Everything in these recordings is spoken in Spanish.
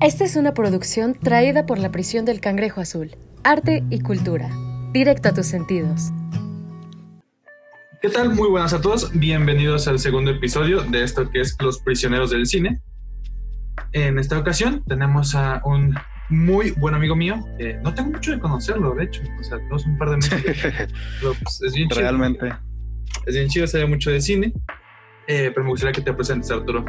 Esta es una producción traída por la prisión del Cangrejo Azul. Arte y cultura. Directo a tus sentidos. ¿Qué tal? Muy buenas a todos. Bienvenidos al segundo episodio de esto que es Los Prisioneros del Cine. En esta ocasión tenemos a un muy buen amigo mío. que no tengo mucho de conocerlo, de hecho. O sea, tenemos un par de meses. pero, pues, es bien chido. Realmente. Es bien chido, sabe mucho de cine. Eh, pero me gustaría que te presentes, Arturo.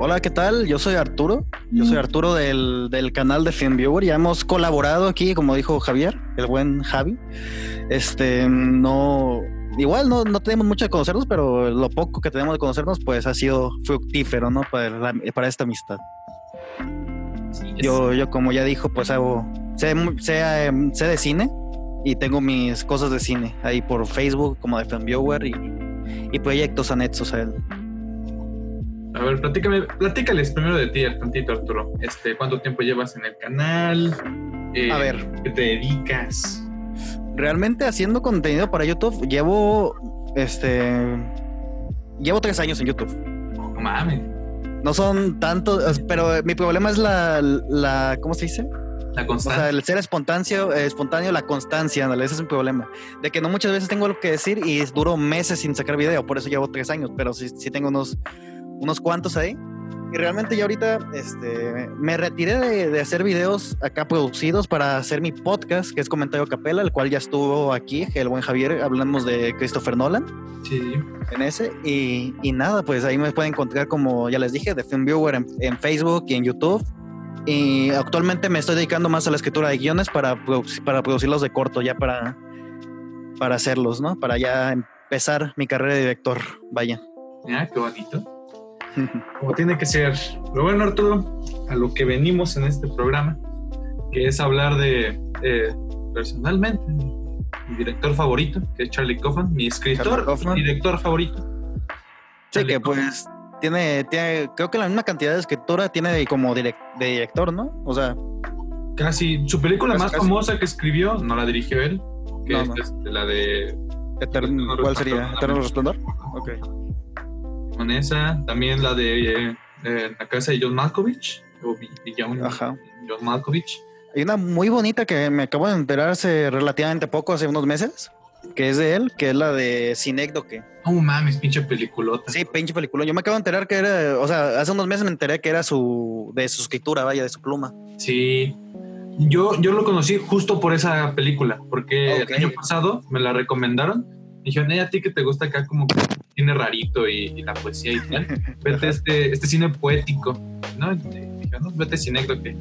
Hola, ¿qué tal? Yo soy Arturo. Yo soy Arturo del, del canal de FilmViewer. Ya hemos colaborado aquí, como dijo Javier, el buen Javi. Este, no. Igual no, no tenemos mucho de conocernos, pero lo poco que tenemos de conocernos, pues ha sido fructífero, ¿no? Para, la- para esta amistad. Sí, Yo, yo, como ya dijo, pues hago. Sé, sé, em, sé de cine y tengo mis cosas de cine ahí por Facebook, como de FilmViewer y, y proyectos anexos a él. A ver, platícame, platícales primero de ti, tantito, Arturo. Este, ¿Cuánto tiempo llevas en el canal? Eh, A ver. ¿Qué te dedicas? Realmente haciendo contenido para YouTube llevo este llevo tres años en YouTube. No mames. No son tantos, pero mi problema es la, la ¿cómo se dice? La O constante. sea, el ser espontáneo, eh, espontáneo, la constancia, ándale, ese es mi problema. De que no muchas veces tengo algo que decir y duro meses sin sacar video, por eso llevo tres años, pero sí, sí tengo unos, unos cuantos ahí. Y realmente ya ahorita este, me retiré de, de hacer videos acá producidos para hacer mi podcast, que es Comentario Capela, el cual ya estuvo aquí, el buen Javier, hablamos de Christopher Nolan sí, en ese. Y, y nada, pues ahí me pueden encontrar, como ya les dije, de FilmViewer en, en Facebook y en YouTube. Y actualmente me estoy dedicando más a la escritura de guiones para, para producirlos de corto, ya para, para hacerlos, ¿no? Para ya empezar mi carrera de director, vaya. Mira, qué bonito. Como tiene que ser. Pero bueno, Arturo, a lo que venimos en este programa, que es hablar de, eh, personalmente, mi director favorito, que es Charlie Kaufman, mi escritor Kaufman. director favorito. Sí, Charlie que pues tiene, tiene, creo que la misma cantidad de escritura tiene como de director, ¿no? O sea, Casi su película Casi, más casi. famosa que escribió, no la dirigió él, que No, es no. la de ¿cuál sería? ¿Eterno Resplandor? Ok. con esa, también la de eh, eh, La casa de John Malkovich, o John, Ajá. John Malkovich. Hay una muy bonita que me acabo de enterar hace relativamente poco, hace unos meses, que es de él, que es la de Cinécdoque. Oh mames, pinche peliculota. Sí, pinche película. Yo me acabo de enterar que era, o sea, hace unos meses me enteré que era su, de su escritura, vaya, de su pluma. Sí. Yo, yo lo conocí justo por esa película, porque el año pasado me la recomendaron. Me dijeron, "Ey, a ti que te gusta acá como que cine rarito y, y la poesía y tal, vete a este, este cine poético, ¿no? Y dije, no, vete a.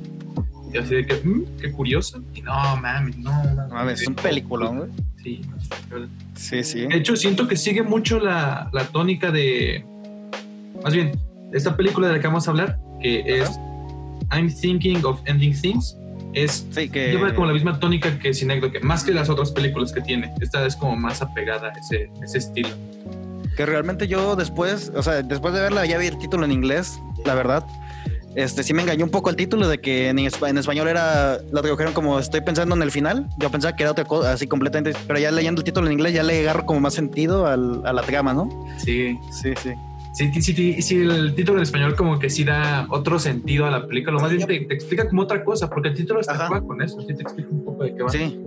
Y así de que, "Mm, qué curioso. Y no, mames, no. No mames, es un peliculón, güey. Sí. Sí, sí. De hecho, siento que sigue mucho la, la tónica de. Más bien, esta película de la que vamos a hablar, que es I'm Thinking of Ending Things, es. Sí, que. Lleva como la misma tónica que Cinécdoque, más que las otras películas que tiene. Esta es como más apegada a ese, ese estilo. Que realmente yo después, o sea, después de verla ya vi el título en inglés, la verdad. Este sí me engañó un poco el título de que en, espa- en español era, la tradujeron como estoy pensando en el final. Yo pensaba que era otra cosa, así completamente, pero ya leyendo el título en inglés ya le agarro como más sentido al- a la trama, ¿no? Sí. Sí, sí. Sí, sí, sí, sí, el título en español como que sí da otro sentido a la película, o más bien te, te explica como otra cosa, porque el título está Ajá. con eso, sí te explica un poco de qué va. Sí.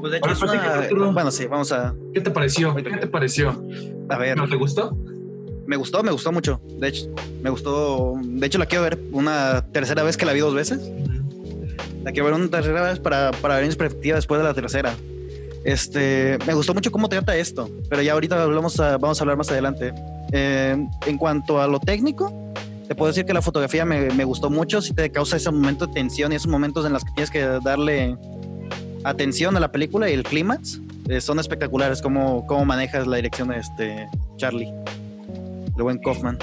Pues de hecho Ahora es una- Arturo. Bueno, sí, vamos a, ¿Qué te pareció? ¿Qué te pareció? a ver. ¿No te gustó? Me gustó, me gustó mucho. De hecho, me gustó. De hecho, la quiero ver una tercera vez que la vi dos veces. La quiero ver una tercera vez para, para ver mis perspectivas después de la tercera. Este, me gustó mucho cómo trata esto, pero ya ahorita hablamos a- vamos a hablar más adelante. Eh, en cuanto a lo técnico, te puedo decir que la fotografía me, me gustó mucho, si te causa ese momento de tensión y esos momentos en los que tienes que darle atención a la película y el clímax, eh, son espectaculares cómo, cómo manejas la dirección de este Charlie, el buen Kaufman.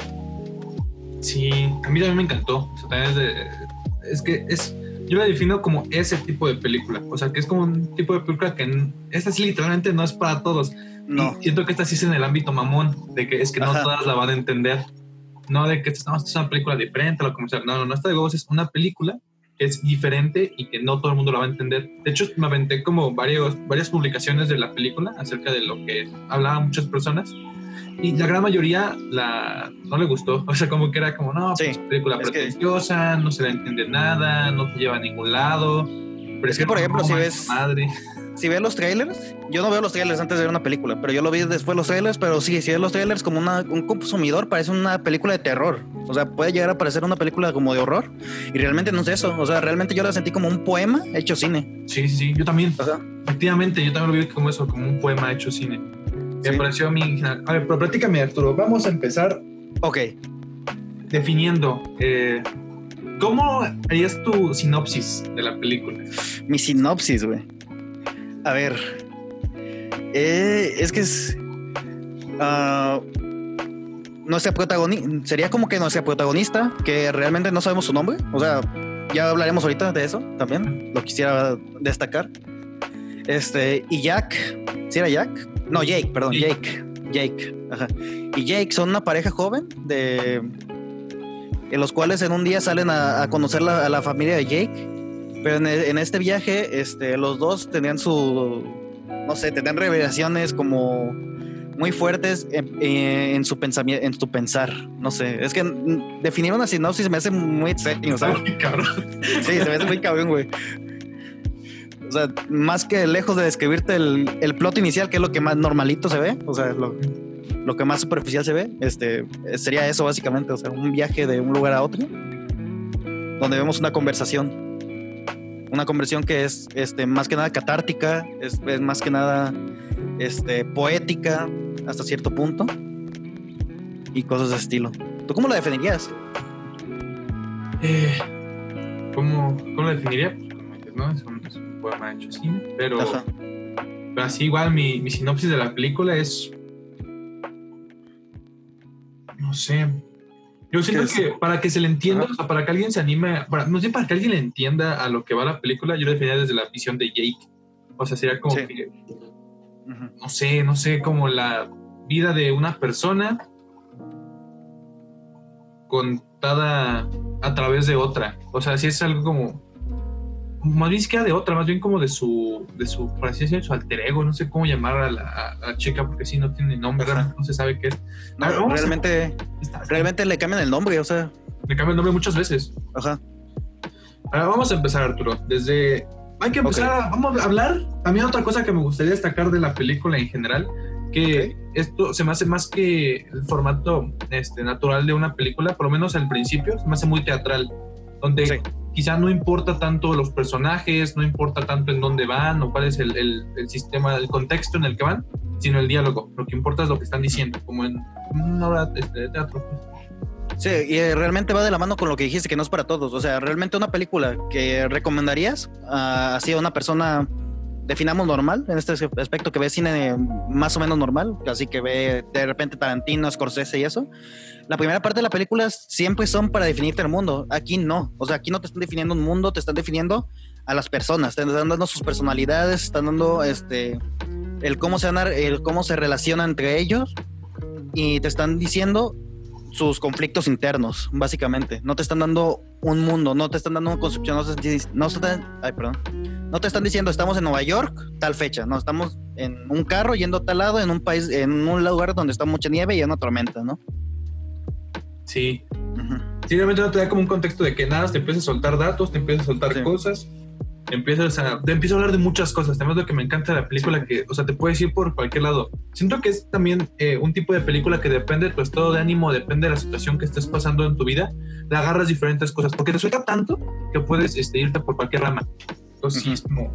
Sí, a mí también me encantó. O sea, también es, de- es que es, yo la defino como ese tipo de película. O sea, que es como un tipo de película que esta sí literalmente no es para todos. No, Y siento que esta sí es en el ámbito mamón, de que es que no Ajá. todas la van a entender. No de que esta no, esta es una película diferente, lo sea. No, no, no, esta de huevos es una película que es diferente y que no todo el mundo la va a entender. De hecho, me aventé como varios, varias publicaciones de la película acerca de lo que hablaban muchas personas Y la gran mayoría la, no le gustó. O sea, como que era como, no, pues, película pretenciosa, no se le entiende nada, no te lleva a ningún lado. Pero es que, por ejemplo, si ves, madre si ves los trailers, yo no veo los trailers antes de ver una película, pero yo lo vi después los trailers, pero sí, si ves los trailers como un consumidor, parece una película de terror. O sea, puede llegar a parecer una película como de horror. Y realmente no es eso. O sea, realmente yo la sentí como un poema hecho cine. Sí, sí, sí, yo también. Efectivamente, yo también lo vi como eso, como un poema hecho cine. Me pareció a mí. A ver, pero platícame, Arturo. Vamos a empezar. Ok. Definiendo. Eh, ¿Cómo harías tu sinopsis de la película? Mi sinopsis, güey. A ver. Eh, es que es. Uh, nuestra protagonista. Sería como que nuestra protagonista, que realmente no sabemos su nombre. O sea, ya hablaremos ahorita de eso también. Lo quisiera destacar. Este, y Jack. ¿Sí era Jack? No, Jake, perdón, Jake. Jake. Ajá. Y Jake son una pareja joven de. En los cuales en un día salen a, conocer a la familia de Jake pero en, este viaje, este, los dos tenían su, no sé, tenían revelaciones como muy fuertes en, su pensamiento, en su pensar. No sé, es que definir una sinopsis me hace muy extraño, ¿sabes? Muy cabrón. Sí, se me hace muy cabrón, güey. O sea, más que lejos de describirte el, el, plot inicial, que es lo que más normalito se ve, o sea, lo, lo que más superficial se ve, este, sería eso básicamente, o sea, un viaje de un lugar a otro, donde vemos una conversación una conversión que es este, más que nada catártica, es, más que nada este, poética hasta cierto punto y cosas de estilo. ¿Tú cómo la definirías? Eh, ¿cómo, ¿Cómo la definiría? Pues, ¿no? Es un, es poema hecho así, pero, pero así igual mi, mi sinopsis de la película es, no sé, yo siento que para que se le entienda, o sea, para que alguien se anime, para, no sé, para que alguien le entienda a lo que va la película, yo lo definía desde la visión de Jake. O sea, sería como que, no sé, no sé, como la vida de una persona contada a través de otra. O sea, si es algo como más bien que de otra, más bien como de su, de su, por así decirlo, su alter ego, no sé cómo llamar a la, chica porque si no tiene nombre, no se sabe qué es. No, realmente, realmente le cambian el nombre, o sea. Le cambian el nombre muchas veces. Ajá. Ahora vamos a empezar, Arturo. Desde. Hay que empezar, vamos a hablar. A mí otra cosa que me gustaría destacar de la película en general, que esto se me hace más que el formato este, natural de una película, por lo menos al principio, se me hace muy teatral, donde quizá no importa tanto los personajes, no importa tanto en dónde van o cuál es el, el, sistema, el contexto en el que van, sino el diálogo. Lo que importa es lo que están diciendo, como en una obra de teatro. Sí, y realmente va de la mano con lo que dijiste, que no es para todos. O sea, realmente una película que recomendarías a, así a una persona, definamos normal, en este aspecto, que ve cine más o menos normal, así que ve de repente Tarantino, Scorsese y eso la primera parte de la película siempre son para definirte el mundo. Aquí no. O sea, aquí no te están definiendo un mundo, te están definiendo a las personas, te están dando sus personalidades, están dando este el cómo se el cómo se relacionan entre ellos y te están diciendo sus conflictos internos, básicamente. No te están dando un mundo, no te están dando una concepción, no te, no están, ay, perdón, no te están diciendo estamos en Nueva York, tal fecha, no, estamos en un carro yendo a tal lado, en un país, en un lugar donde está mucha nieve y hay una tormenta, ¿no? Sí. Sí, realmente no te da como un contexto de que nada, te empiezas a soltar datos, te empiezas a soltar cosas, empiezas a, te empiezas a hablar de muchas cosas. Además, lo que me encanta de la película, que, o sea, te puedes ir por cualquier lado. Siento que es también eh, un tipo de película que depende de tu estado de ánimo, depende de la situación que estés pasando en tu vida, le agarras diferentes cosas, porque te suelta tanto que puedes este, irte por cualquier rama. Entonces, sí, es como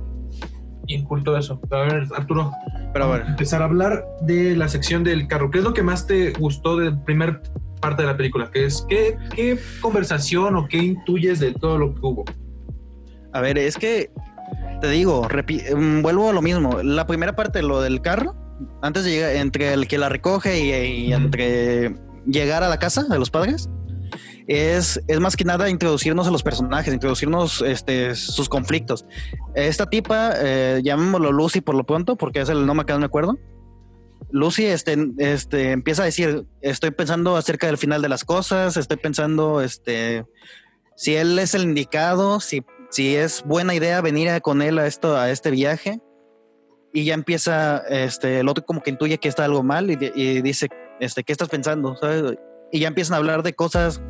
inculto eso. A ver, Arturo, pero a ver. empezar a hablar de la sección del carro. ¿Qué es lo que más te gustó del primer parte de la película, que es ¿qué, qué conversación o qué intuyes de todo lo que hubo. A ver, es que te digo, mm, vuelvo a lo mismo. La primera parte, lo del carro, antes de llegar, entre el que la recoge y, entre llegar a la casa de los padres, es, es, más que nada introducirnos a los personajes, introducirnos este, sus conflictos. Esta tipa, eh, llamémoslo Lucy por lo pronto, porque es el nombre que no me acuerdo. Lucy este, este, empieza a decir, estoy pensando acerca del final de las cosas, estoy pensando este, si él es el indicado, si, si es buena idea venir con él a, esto, a este viaje. Y ya empieza, este, el otro como que intuye que está algo mal y, dice, este, ¿qué estás pensando? ¿Sabes? Y ya empiezan a hablar de cosas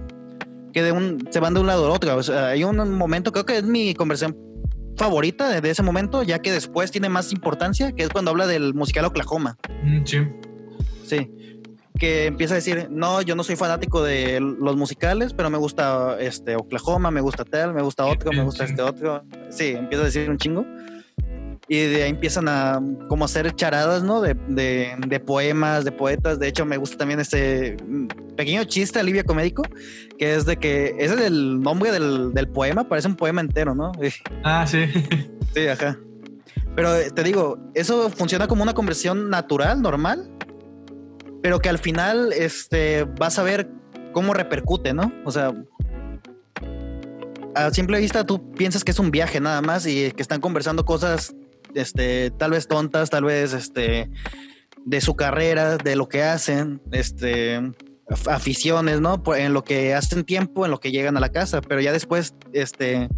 que de un, se van de un lado al otro. O sea, hay un momento, creo que es mi conversación favorita de, de ese momento, ya que después tiene más importancia, que es cuando habla del musical Oklahoma. Mm, sí. Sí. Que empieza a decir, no, yo no soy fanático de los musicales, pero me gusta este Oklahoma, me gusta tal, me gusta otro, me gusta este otro. Sí, empieza a decir un chingo. Y de ahí empiezan a como hacer charadas, ¿no? De, de, de poemas, de poetas. De hecho, me gusta también este pequeño chiste alivio comédico, que es de que ese es el nombre del, del poema, parece un poema entero, ¿no? Ah, sí. Sí, ajá. Pero eh, te digo, eso funciona como una conversión natural, normal, pero que al final este, vas a ver cómo repercute, ¿no? O sea, a simple vista tú piensas que es un viaje nada más y que están conversando cosas, este, tal vez tontas, tal vez, este, de su carrera, de lo que hacen, este, af- aficiones, ¿no? En lo que hacen tiempo, en lo que llegan a la casa, pero ya después, este,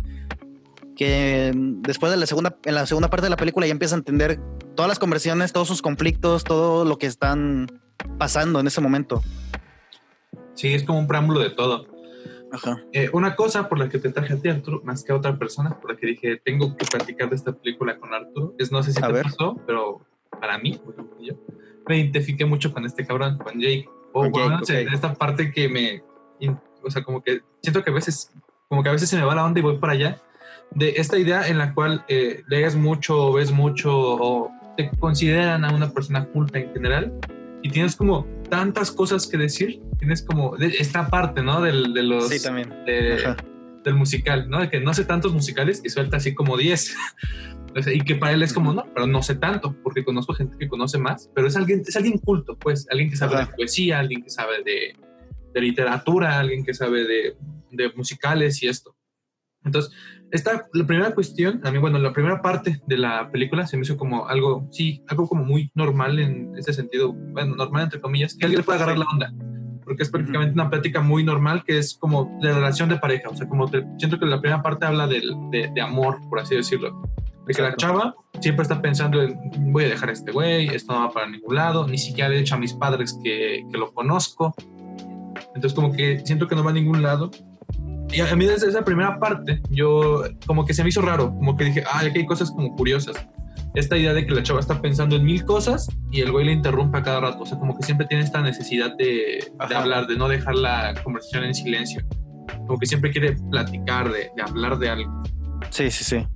que después de la segunda, en la segunda parte de la película ya empieza a entender todas las conversiones, todos sus conflictos, todo lo que están pasando en ese momento. Sí, es como un preámbulo de todo. Ajá. Eh, una cosa por la que te traje a ti, Arturo, más que a otra persona, por la que dije, tengo que platicar de esta película con Arturo, es no sé si A te ver. pasó, pero para mí, yo, me identifiqué mucho con este cabrón, con Jake. O Con Jake, menos en ok. esta parte que me, o sea, como que siento que a veces, como que a veces se me va la onda y voy para allá, de esta idea en la cual eh, lees mucho, o ves mucho, o te consideran a una persona culta en general, y tienes como tantas cosas que decir, tienes como de esta parte, ¿no? Del, de los Sí, también. de- del musical, ¿no? De que no sé tantos musicales y suelta así como 10. O sea, y que para él es como, no, pero no sé tanto, porque conozco gente que conoce más, pero es alguien, es alguien culto, pues, alguien que sabe Ajá. de poesía, alguien que sabe de, de literatura, alguien que sabe de, de musicales y esto. Entonces, esta, la primera cuestión, a mí, bueno, la primera parte de la película se me hizo como algo, sí, algo como muy normal en ese sentido, bueno, normal entre comillas, que alguien le puede agarrar la onda, porque es prácticamente una plática muy normal que es como de relación de pareja, o sea, como te- siento que la primera parte habla del- de, de amor, por así decirlo, de que la chava siempre está pensando en, voy a dejar a este güey, esto no va para ningún lado, ni siquiera le he dicho a mis padres que, que lo conozco, entonces como que siento que no va a ningún lado. Y a mí desde esa primera parte, yo como que se me hizo raro, como que dije, ah, aquí hay cosas como curiosas. Esta idea de que la chava está pensando en mil cosas y el güey le interrumpe a cada rato, o sea, como que siempre tiene esta necesidad de, de hablar, de no dejar la conversación en silencio. Como que siempre quiere platicar, de, de hablar de algo. Sí, sí, sí.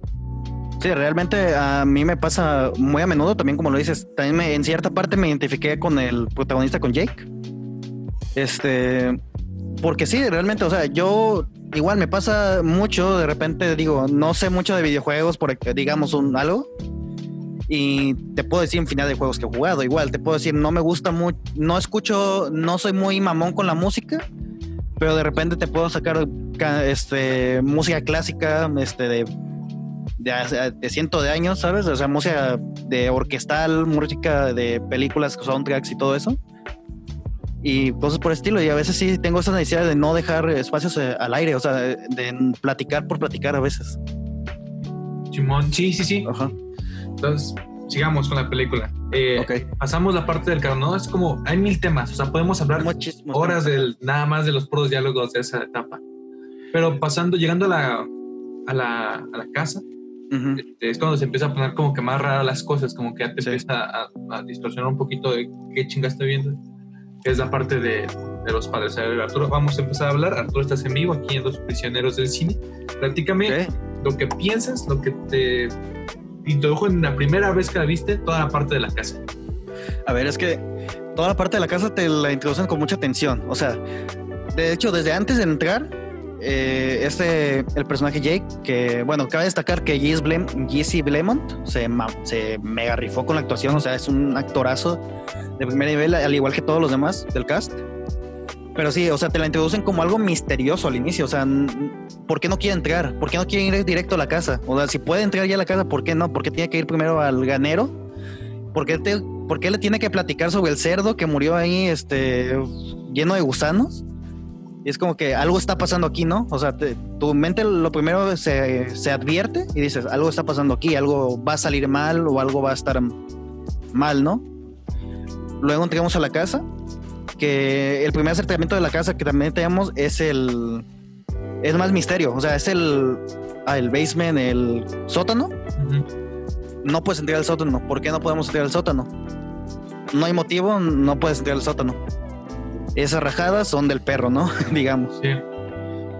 Sí, realmente a mí me pasa muy a menudo, también como lo dices, también me- en cierta parte me identifiqué con el protagonista, con Jake. Este, porque sí, realmente, o sea, yo igual me pasa mucho, de repente digo, no sé mucho de videojuegos, por digamos un algo, y te puedo decir infinidad de juegos que he jugado, igual, te puedo decir, no me gusta mucho, no escucho, no soy muy mamón con la música, pero de repente te puedo sacar ca- este, música clásica, este, de de, de cientos de años, ¿sabes? O sea, música de orquestal, música de películas, soundtracks y todo eso. Y cosas por el estilo. Y a veces sí tengo esa necesidad de no dejar espacios eh, al aire, o sea, de, de platicar por platicar a veces. Simón, sí, sí, sí. Ajá. Entonces, sigamos con la película. Eh, Ok. Pasamos la parte del carro, ¿no? Es como, hay mil temas, o sea, podemos hablar horas del, nada más de los puros diálogos de esa etapa. Pero pasando, llegando a la, a la, a la casa, este, es cuando se empieza a poner como que más raras las cosas, como que ya te Sí. empieza a, a distorsionar un poquito de qué chinga estoy viendo. Que es la parte de, de los padres. A ver, Arturo, vamos a empezar a hablar. Arturo, estás en vivo aquí en Los Prisioneros del Cine. Platícame lo que piensas, lo que te introdujo en la primera vez que la viste, toda la parte de la casa. A ver, es que toda la parte de la casa te la introducen con mucha tensión. O sea, de hecho, desde antes de entrar, eh, este, el personaje Jake, que, bueno, cabe destacar que Jesse Blem, Jesse Blemont se, se mega rifó con la actuación. O sea, es un actorazo de primer nivel, al igual que todos los demás del cast. Pero sí, o sea, te la introducen como algo misterioso al inicio. O sea, ¿por qué no quiere entrar? ¿Por qué no quiere ir directo a la casa? O sea, si puede entrar ya a la casa, ¿por qué no? ¿Por qué tiene que ir primero al ganero? ¿Por qué, te- por qué le tiene que platicar sobre el cerdo que murió ahí, este, lleno de gusanos? Y es como que algo está pasando aquí, ¿no? O sea, te- tu mente lo primero se, se advierte y dices, algo está pasando aquí, algo va a salir mal o algo va a estar mal, ¿no? Luego entramos a la casa que el primer acercamiento de la casa que también tenemos es el es más misterio, o sea, es el ah, el basement, el sótano. No puedes entrar al sótano. ¿Por qué no podemos entrar al sótano? No hay motivo, no puedes entrar al sótano. Esas rajadas son del perro, ¿no? Digamos. Sí.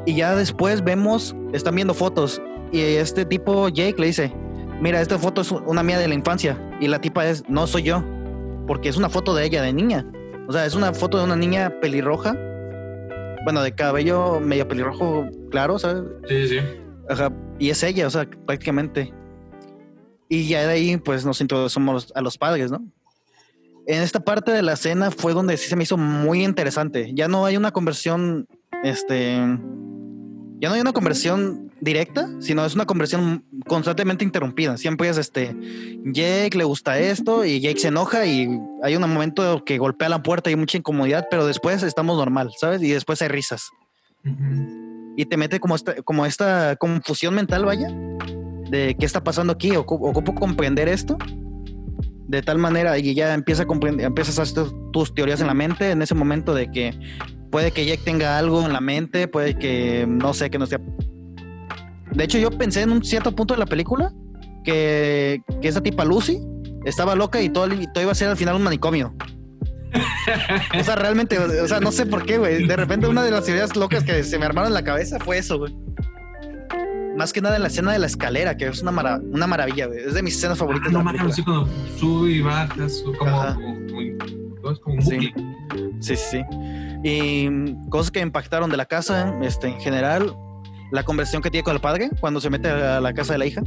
Y ya después vemos, están viendo fotos y este tipo Jake le dice, mira, esta foto es una mía de la infancia y la tipa es, no soy yo, porque es una foto de ella de niña. O sea, es una foto de una niña pelirroja, bueno, de cabello medio pelirrojo claro, ¿sabes? Sí, sí. Ajá, y es ella, o sea, prácticamente. Y ya de ahí, pues nos introducimos a los padres, ¿no? En esta parte de la escena fue donde sí se me hizo muy interesante. Ya no hay una conversión, este, ya no hay una conversión directa, sino es una conversión constantemente interrumpida. Siempre es este, Jake le gusta esto y Jake se enoja y hay un momento que golpea la puerta y hay mucha incomodidad, pero después estamos normal, ¿sabes? Y después hay risas. Y te mete como esta, como esta confusión mental, vaya, de qué está pasando aquí, o ocupo comprender esto. De tal manera, y ya empieza a comprender, empiezas a hacer tus teorías en la mente en ese momento de que puede que Jake tenga algo en la mente, puede que no sé, que no sea de hecho, yo pensé en un cierto punto de la película que, que esa tipa Lucy estaba loca y todo, todo iba a ser al final un manicomio. o sea, realmente, o sea, no sé por qué, güey. De repente una de las ideas locas que se me armaron en la cabeza fue eso, güey. Más que nada en la escena de la escalera, que es una, una maravilla, güey. Es de mis escenas favoritas. Ah, no, de así cuando sube y bajas, como, como, como, un sí. sí, sí, sí. Y cosas que impactaron de la casa, este, en general, la conversación que tiene con el padre cuando se mete a la casa de la hija.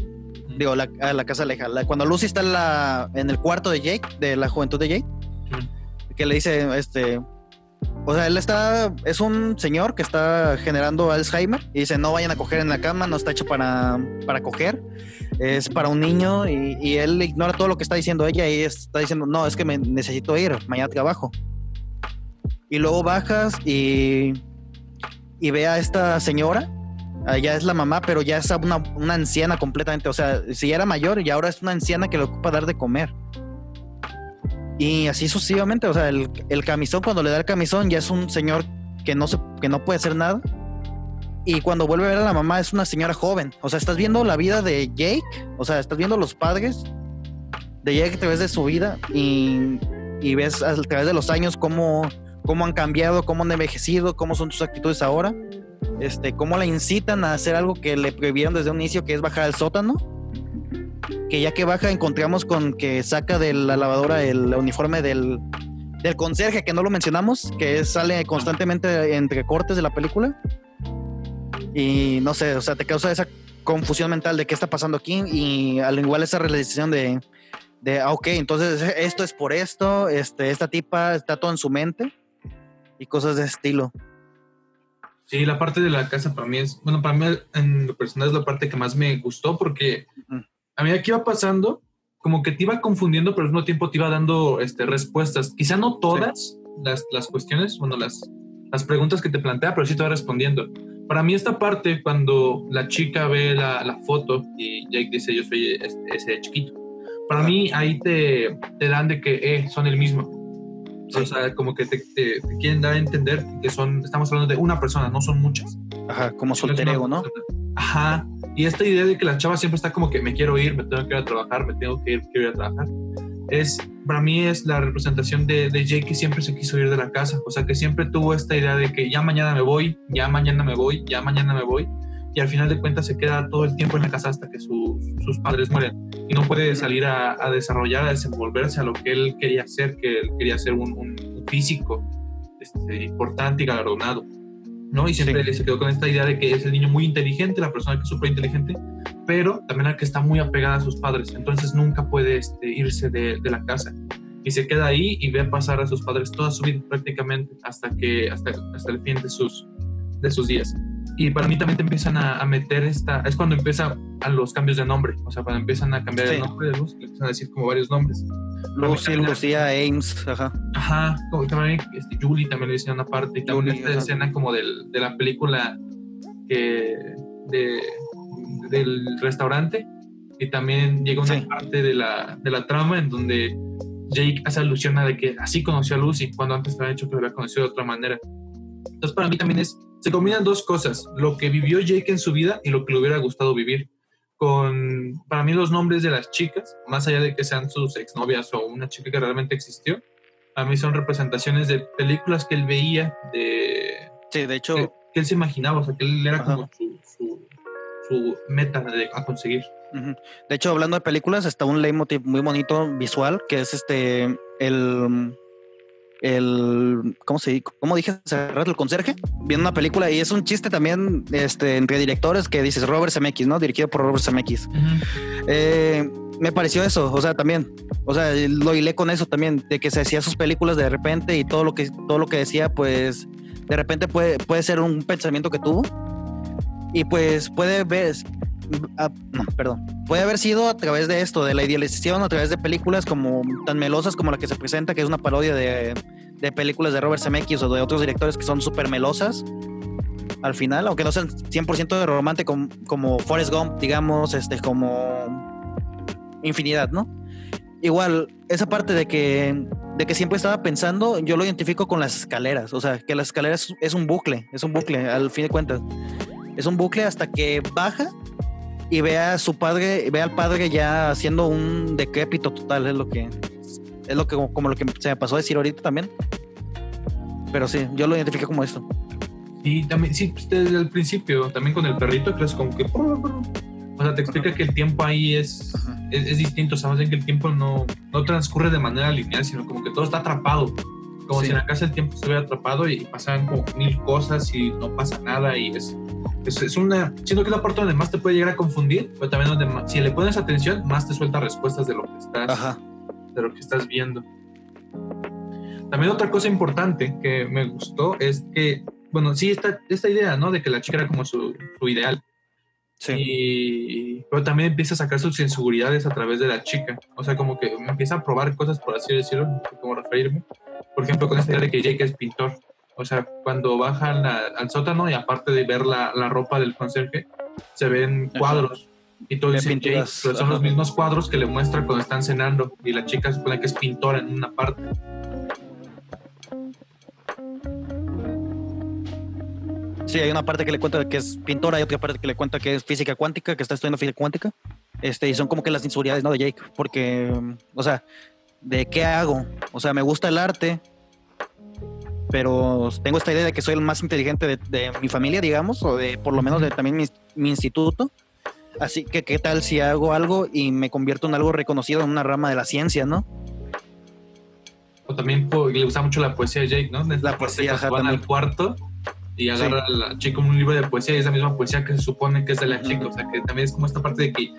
Digo, a la casa de la hija. cuando Lucy está en, la, en el cuarto de Jake, de la juventud de Jake, que le dice, este, o sea, él está, es un señor que está generando Alzheimer y dice, no vayan a coger en la cama, no está hecho para, para coger, es para un niño y, él ignora todo lo que está diciendo ella y está diciendo, no, es que me necesito ir, mañana trabajo. Y luego bajas y, y ve a esta señora ya es la mamá, pero ya es una, una, anciana completamente. O sea, si era mayor y ahora es una anciana que le ocupa dar de comer. Y así sucesivamente, o sea, el, el, camisón, cuando le da el camisón, ya es un señor que no, se, que no puede hacer nada. Y cuando vuelve a ver a la mamá, es una señora joven. O sea, estás viendo la vida de Jake, o sea, estás viendo los padres de Jake a través de su vida y, y ves a través de los años cómo, cómo han cambiado, cómo han envejecido, cómo son sus actitudes ahora este, cómo la incitan a hacer algo que le prohibieron desde un inicio, que es bajar al sótano. Que ya que baja, encontramos con que saca de la lavadora el uniforme del, del conserje, que no lo mencionamos, que sale constantemente entre cortes de la película. Y no sé, o sea, te causa esa confusión mental de qué está pasando aquí y al igual esa realización de, de ah, ok, entonces esto es por esto, este, esta tipa está todo en su mente y cosas de estilo. Sí, la parte de la casa para mí es, bueno, para mí en lo personal es la parte que más me gustó porque a medida que iba pasando, como que te iba confundiendo, pero al mismo tiempo te iba dando este, respuestas. Quizá no todas las, las, cuestiones, bueno, las, las preguntas que te plantea, pero sí te va respondiendo. Para mí esta parte, cuando la chica ve la, la foto y Jake dice, yo soy este, ese chiquito, para mí ahí te, te dan de que eh, son el mismo. O sea, como que te, quieren dar a entender que son, estamos hablando de una persona, no son muchas. Ajá, como solter ego, ¿no? Ajá. Y esta idea de que la chava siempre está como que me quiero ir, me tengo que ir a trabajar, me tengo que ir, quiero ir a trabajar. Es, para mí es la representación de, de Jake que siempre se quiso ir de la casa. O sea, que siempre tuvo esta idea de que ya mañana me voy, ya mañana me voy, ya mañana me voy y al final de cuentas se queda todo el tiempo en la casa hasta que sus padres mueren y no puede salir a, desarrollar, a desenvolverse a lo que él quería hacer, que él quería ser un, físico este, importante y galardonado. ¿No? Y siempre se quedó con esta idea de que es el niño muy inteligente, la persona que es súper inteligente, pero también la que está muy apegada a sus padres, entonces nunca puede este, irse de, de, la casa. Y se queda ahí y ve pasar a sus padres toda su vida prácticamente hasta, que, hasta, hasta el fin de sus, de sus días. Y para mí también te empiezan a, meter esta, es cuando empiezan a los cambios de nombre, o sea, cuando empiezan a cambiar el nombre de Luz, le empiezan a decir como varios nombres. Lucy, Lucía, Ames, ajá. Ajá, como también este, Julie también le decían una parte, y también esta escena como del, de la película que, de, del restaurante, y también llega una parte de la, de la trama en donde Jake hace alusión a de que así conoció a Lucy, cuando antes había dicho que lo había conocido de otra manera. Entonces, para mí también es, se combinan dos cosas, lo que vivió Jake en su vida y lo que le hubiera gustado vivir. Con, para mí, los nombres de las chicas, más allá de que sean sus exnovias o una chica que realmente existió, a mí son representaciones de películas que él veía, de... Sí, de hecho... Que, él se imaginaba, o sea, que él era como su, su, su meta de, a conseguir. De hecho, hablando de películas, está un leitmotiv muy bonito visual, que es este, el, el, ¿cómo se ¿Cómo dije hace rato? El conserje, viendo una película y es un chiste también, este, entre directores que dices Robert Zemeckis, ¿no? Dirigido por Robert Zemeckis. Eh, me pareció eso, o sea, también, o sea, lo hilé con eso también, de que se hacía sus películas de repente y todo lo que, todo lo que decía, pues, de repente puede, puede ser un pensamiento que tuvo y pues puede ver, Ah, no, perdón, puede haber sido a través de esto, de la idealización, a través de películas como tan melosas como la que se presenta, que es una parodia de, de películas de Robert Zemeckis o de otros directores que son súper melosas al final, aunque no sean 100% de romántico como, como Forrest Gump, digamos, este, como Infinidad, ¿no? Igual, esa parte de que, de que siempre estaba pensando, yo lo identifico con las escaleras, o sea, que las escaleras es un bucle, es un bucle, al fin de cuentas. Es un bucle hasta que baja y ve a su padre, ve al padre ya haciendo un decrépito total, es lo que es lo que como lo que se me pasó a decir ahorita también. Pero sí, yo lo identifiqué como esto. Y también, sí, pues, desde el principio, también con el perrito, que es como que. O sea, te explica que el tiempo ahí es, es, distinto, sabes que el tiempo no, no transcurre de manera lineal, sino como que todo está atrapado. Como si en la casa el tiempo se hubiera atrapado y pasaban como mil cosas y no pasa nada y es es, una, siento que es la parte donde más te puede llegar a confundir, pero también donde si le pones atención, más te suelta respuestas de lo que estás, De lo que estás viendo. También otra cosa importante que me gustó es que, bueno, sí, esta, esta idea, ¿no? De que la chica era como su, su ideal. Sí. pero también empieza a sacar sus inseguridades a través de la chica. O sea, como que empieza a probar cosas, por así decirlo, cómo referirme. Por ejemplo, con esta idea de que Jake es pintor. O sea, cuando bajan al sótano y aparte de ver la, la ropa del conserje, se ven cuadros. Y todo dice Jake, pero son los mismos cuadros que le muestra cuando están cenando. Y la chica supone que es pintora en una parte. Sí, hay una parte que le cuenta que es pintora y otra parte que le cuenta que es física cuántica, que está estudiando física cuántica. Este, y son como que las inseguridades, ¿no? De Jake. Porque, o sea, ¿de qué hago? O sea, me gusta el arte, pero tengo esta idea de que soy el más inteligente de, mi familia, digamos, o de por lo menos de también mi, instituto. Así que, ¿qué tal si hago algo y me convierto en algo reconocido en una rama de la ciencia, no? O también le gusta mucho la poesía de Jake, ¿no? la poesía, van al cuarto y agarra a la chica un libro de poesía y esa misma poesía que se supone que es de la chica. O sea, que también es como esta parte de que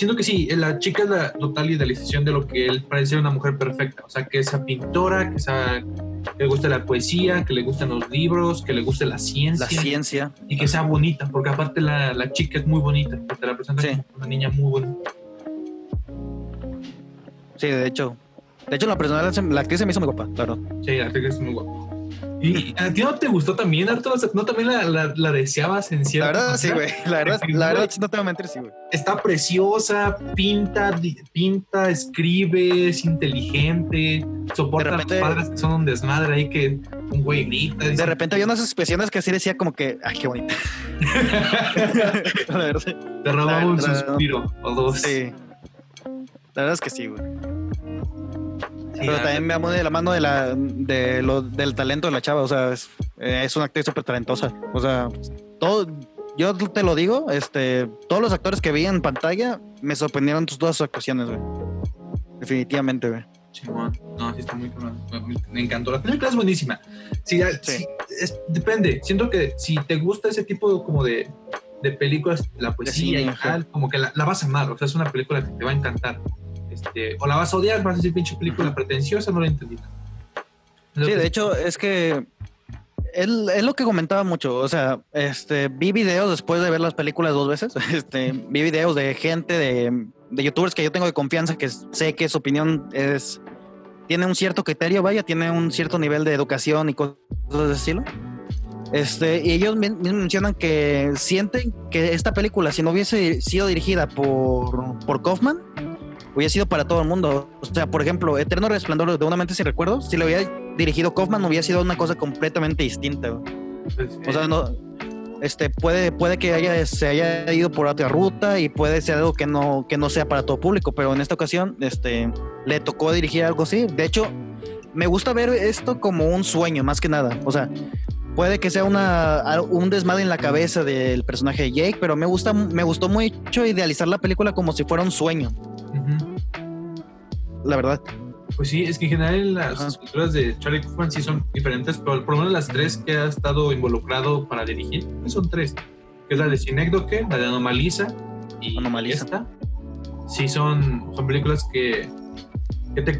siento que sí, la chica es la total idealización de lo que él parece una mujer perfecta. O sea, que sea pintora, que, sea, que le guste la poesía, que le gusten los libros, que le guste la ciencia. La ciencia. Y que sea bonita, porque aparte la, la chica es muy bonita. Te la presenta como una niña muy bonita. Sí, de hecho. De hecho, la personal, la actriz se me hizo muy guapa, claro. Sí, la actriz es muy guapa. ¿Y a ti no te gustó también, Arturo? ¿No también la, la, deseabas en cierta La verdad, sí, güey. La verdad, la verdad, no te voy a mentir, sí, güey. Está preciosa, pinta, pinta, escribe, es inteligente, soporta a los padres que son un desmadre ahí que un güey grita. De repente había unas expresiones que así decía como que, ay, qué bonita. Te robaba un suspiro o dos. Sí. La verdad es que sí, güey. Pero también me amo de la mano de la, de lo, del talento de la chava. O sea, es, eh, es una actriz súper talentosa. O sea, todo, yo te lo digo, este, todos los actores que vi en pantalla me sorprendieron todas sus actuaciones, güey. Definitivamente, güey. No, sí está muy Me encantó. La película es buenísima. Sí, sí. depende. Siento que si te gusta ese tipo como de, de películas, la poesía y tal, como que la, la, vas a amar. O sea, es una película que te va a encantar. Este, o la vas a odiar, vas a decir pinche película pretenciosa, no la entendí. Sí, de hecho, es que es, lo que comentaba mucho. O sea, este, vi videos después de ver las películas dos veces. Este, vi videos de gente, de, de, youtubers que yo tengo de confianza, que sé que su opinión es. Tiene un cierto criterio, vaya, tiene un cierto nivel de educación y cosas de estilo. Este, y ellos mencionan que sienten que esta película, si no hubiese sido dirigida por, por Kaufman, hubiera sido para todo el mundo. O sea, por ejemplo, Eterno Resplandor de una mente sin recuerdos, si lo hubiera dirigido Kaufman, hubiera sido una cosa completamente distinta. Pues, o sea, no, este, puede, puede que haya, se haya ido por otra ruta y puede ser algo que no, que no sea para todo público, pero en esta ocasión este, le tocó dirigir algo así. De hecho, me gusta ver esto como un sueño, más que nada. O sea, puede que sea una, un desmadre en la cabeza del personaje de Jake, pero me, gusta, me gustó mucho idealizar la película como si fuera un sueño. La verdad. Pues sí, es que en general las escrituras de Charlie Kaufman sí son diferentes, pero por lo menos las tres que ha estado involucrado para dirigir, pues son tres, que es la de Cinécdoque, la de Anomalisa y esta. Sí son, son películas que, que te,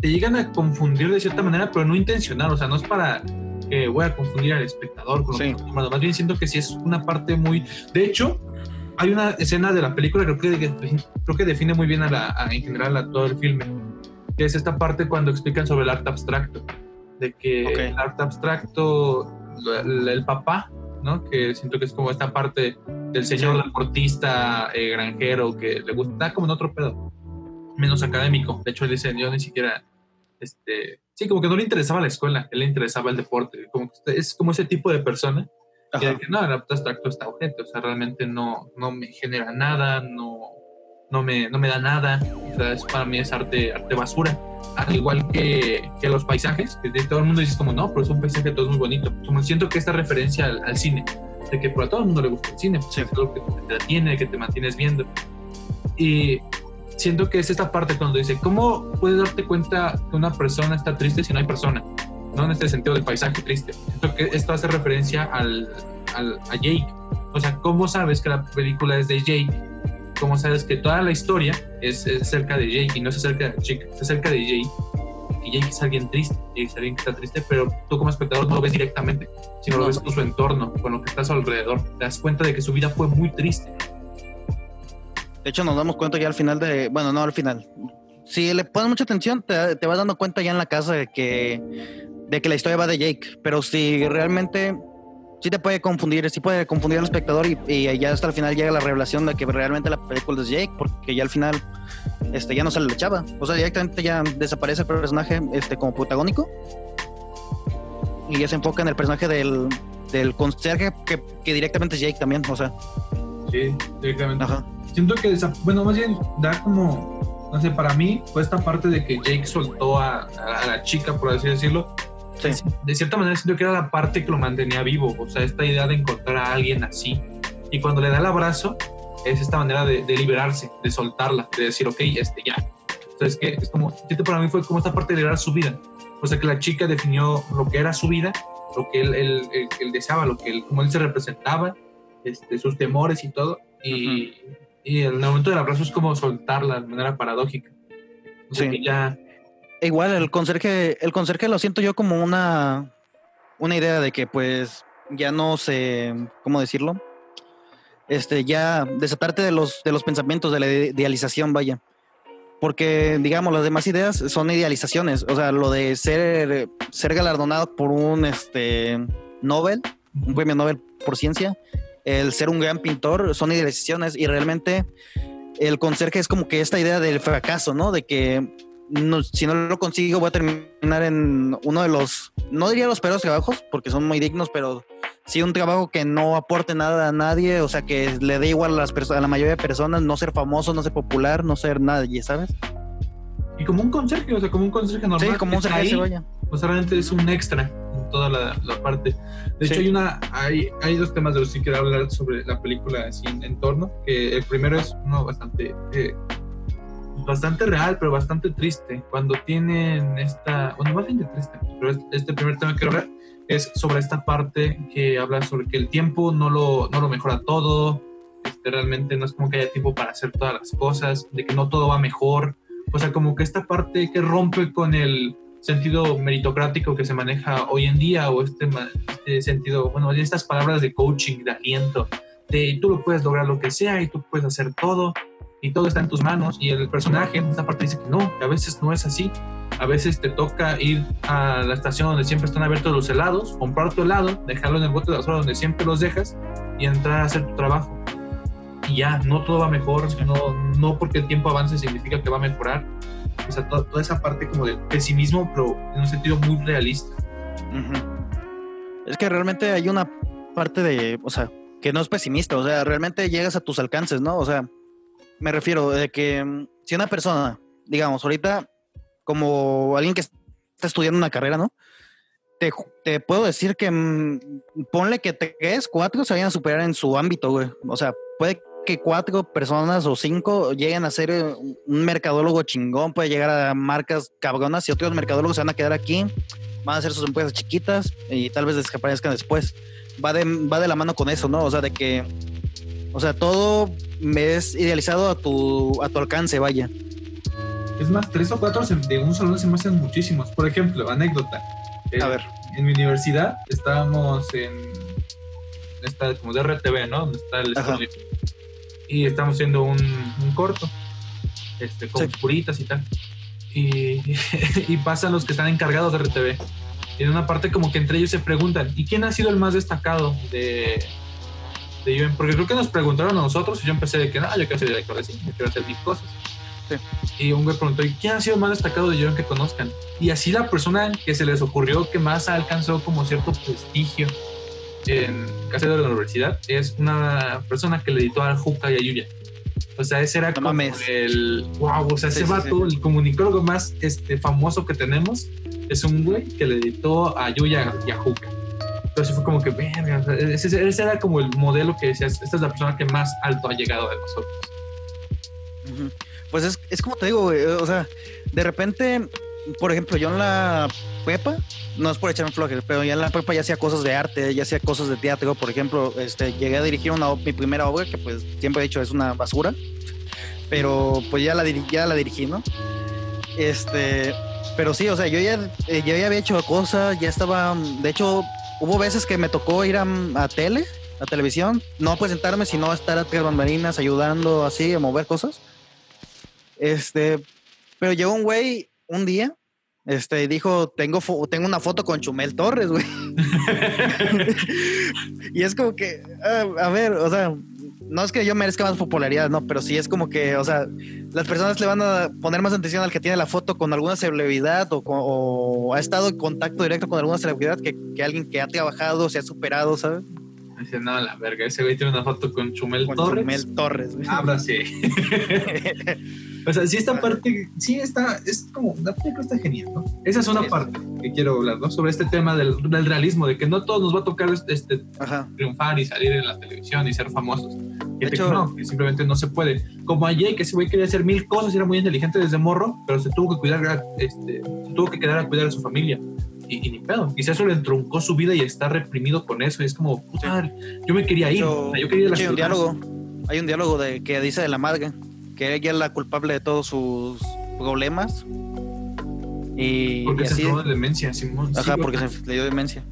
te, llegan a confundir de cierta manera, pero no intencional, o sea, no es para que voy a confundir al espectador con sí. lo más bien siento que sí es una parte muy... De hecho, hay una escena de la película creo que, creo que define muy bien a la, en general a todo el filme que es esta parte cuando explican sobre el arte abstracto, de que el arte abstracto, el, papá, ¿no? Que siento que es como esta parte del señor deportista, eh, granjero, que le gusta, como en otro pedo, menos académico. De hecho, él dice, yo ni siquiera, este, sí, como que no le interesaba la escuela, él le interesaba el deporte, como que es como ese tipo de persona. Que, no, el arte abstracto está objeto, o sea, realmente no, no me genera nada, no, no me, no me da nada. O sea, es, para mí es arte, arte basura. Al igual que, que los paisajes, que de todo el mundo dice como, no, pero es un paisaje todo es muy bonito. Como siento que esta referencia al, cine, de que por a todo el mundo le gusta el cine, pues es algo que te detiene, que te mantienes viendo. Y siento que es esta parte cuando dice, ¿cómo puedes darte cuenta que una persona está triste si no hay persona? No en este sentido del paisaje triste. Siento que esto hace referencia al, al, a Jake. O sea, ¿cómo sabes que la película es de Jake como sabes que toda la historia es, acerca de Jake y no es acerca de chica, es acerca de Jake. Y Jake es alguien triste, Jake es alguien que está triste, pero tú como espectador no lo ves directamente, sino lo ves con su entorno, con lo que está a su alrededor. Te das cuenta de que su vida fue muy triste. De hecho, nos damos cuenta ya al final de. Bueno, no al final. Si le pones mucha atención, te, te vas dando cuenta ya en la casa de que, de que la historia va de Jake. Pero si realmente sí te puede confundir, sí puede confundir al espectador y, ya hasta el final llega la revelación de que realmente la película es Jake, porque ya al final este, ya no se le echaba. O sea, directamente ya desaparece el personaje este, como protagónico y ya se enfoca en el personaje del, del conserje que, que, directamente es Jake también, o sea. Sí, directamente. Ajá. Siento que, bueno, más bien da como, no sé, para mí fue esta parte de que Jake soltó a, a la chica, por así decirlo, de cierta manera siento que era la parte que lo mantenía vivo, o sea, esta idea de encontrar a alguien así. Y cuando le da el abrazo, es esta manera de, liberarse, de soltarla, de decir, ok, este ya. Entonces, que es como, para mí fue como esta parte de liberar su vida. O sea, que la chica definió lo que era su vida, lo que él, él, deseaba, lo que él, como él se representaba, este, sus temores y todo. Y, y el momento del abrazo es como soltarla de manera paradójica. O sea, que ya igual el conserje, el conserje lo siento yo como una, una idea de que pues ya no sé, ¿cómo decirlo? Este, ya desatarte de los, de los pensamientos, de la idealización, vaya. Porque, digamos, las demás ideas son idealizaciones. O sea, lo de ser, ser galardonado por un este, Nobel, un premio Nobel por ciencia, el ser un gran pintor, son idealizaciones. Y realmente el conserje es como que esta idea del fracaso, ¿no? De que si no lo consigo, voy a terminar en uno de los, no diría los peores trabajos, porque son muy dignos, pero sí un trabajo que no aporte nada a nadie, o sea, que le dé igual a, las a la mayoría de personas, no ser famoso, no ser popular, no ser nadie, ¿sabes? Y como un conserje, o sea, como un conserje normal. Sí, como un conserje vaya. O sea, realmente es un extra en toda la, parte. De hecho, hay una, hay, hay dos temas de los que quiero hablar sobre la película así en, torno, que el primero es uno bastante eh, bastante real, pero bastante triste. Cuando tienen esta, bueno, más bien triste, pero este primer tema que hablar es sobre esta parte que habla sobre que el tiempo no lo, no lo mejora todo, este, realmente no es como que haya tiempo para hacer todas las cosas, de que no todo va mejor. O sea, como que esta parte que rompe con el sentido meritocrático que se maneja hoy en día o este, este sentido, bueno, estas palabras de coaching, de aliento, de tú lo puedes lograr lo que sea y tú puedes hacer todo y todo está en tus manos y el personaje en esta parte dice que no, que a veces no es así. A veces te toca ir a la estación donde siempre están abiertos los helados, comprar tu helado, dejarlo en el bote de basura donde siempre los dejas y entrar a hacer tu trabajo. y ya, no todo va mejor, no, no porque el tiempo avance significa que va a mejorar. O sea, toda, toda esa parte como de pesimismo, pero en un sentido muy realista. Es que realmente hay una parte de, o sea, que no es pesimista, o sea, realmente llegas a tus alcances, ¿no? O sea, me refiero de que mm, si una persona, digamos, ahorita, como alguien que está estudiando una carrera, ¿no? Te, puedo decir que mm, ponle que tres, cuatro se vayan a superar en su ámbito, güey. O sea, puede que cuatro personas o cinco lleguen a ser eh, un mercadólogo chingón, puede llegar a marcas cabronas y otros mercadólogos se van a quedar aquí, van a hacer sus empresas chiquitas y tal vez desaparezcan después. Va de, va de la mano con eso, ¿no? O sea, de que, o sea, todo es idealizado a tu, a tu alcance, vaya. Es más, tres o cuatro de un salón se me hacen muchísimos. Por ejemplo, anécdota. Eh, A ver. En mi universidad estábamos en. Esta, como de RTV, ¿no? Donde está el estudio. Y estamos haciendo un, un corto. Este, con Sí. oscuritas y tal. Y, y pasan los que están encargados de RTV. Y en una parte, como que entre ellos se preguntan: ¿y quién ha sido el más destacado de, de UM? Porque creo que nos preguntaron a nosotros y yo empecé de que, no, yo quiero ser director de cine, yo quiero hacer mis cosas. Y un güey preguntó, ¿y quién ha sido más destacado de UM que conozcan? Y así la persona que se les ocurrió que más alcanzó como cierto prestigio en casi de la universidad es una persona que le editó a Juca y a Yuya. O sea, ese era No como mames. el wow, o sea, Sí, ese sí, vato, el comunicólogo más este, famoso que tenemos, es un güey que le editó a Yuya y a Juca. Entonces fue como que, verga, ese, ese era como el modelo que decías, esta es la persona que más alto ha llegado de nosotros. Pues es, es como te digo, güey, o sea, de repente, por ejemplo, yo en la prepa, no es por echarme flojera, pero ya en la prepa ya hacía cosas de arte, ya hacía cosas de teatro, por ejemplo, este, llegué a dirigir una, mi primera obra, que pues siempre he dicho es una basura, pero pues ya la, ya la dirigí, ¿no? Este, pero sí, o sea, yo ya, eh, yo ya había hecho cosas, ya estaba, de hecho, hubo veces que me tocó ir a, a tele, a televisión, no presentarme, sino estar a tres bambalinas ayudando así a mover cosas. Este, pero llegó un güey un día, este, dijo, tengo, tengo una foto con Chumel Torres, güey. y es como que, ah, a ver, o sea, no es que yo merezca más popularidad, no, pero sí es como que, o sea, las personas le van a poner más atención al que tiene la foto con alguna celebridad o, o ha estado en contacto directo con alguna celebridad que, que alguien que ha trabajado, se ha superado, ¿sabes? Dice, no, la verga, ese güey tiene una foto con Chumel Con Torres. Chumel Torres. güey. Ábrase. o sea, sí esta parte, sí está, es como, la película está genial, ¿no? Esa es una Sí. parte que quiero hablar, ¿no? Sobre este tema del, del realismo, de que no todos nos va a tocar este, Ajá. triunfar y salir en la televisión y ser famosos. Que De te- hecho- no, que simplemente no se puede. Como a Jay, que ese güey quería hacer mil cosas y era muy inteligente desde morro, pero se tuvo que cuidar, este, se tuvo que quedar a cuidar de su familia. Y, y ni pedo. Quizás eso le entroncó su vida y está reprimido con eso. Y es como, puta, yo me quería ir. yo quería a hay un diálogo. Hay un diálogo de que dice de la madre que ella es la culpable de todos sus problemas. Y, Porque y se así. de demencia, Simón. Ajá, Sí, porque se le dio demencia.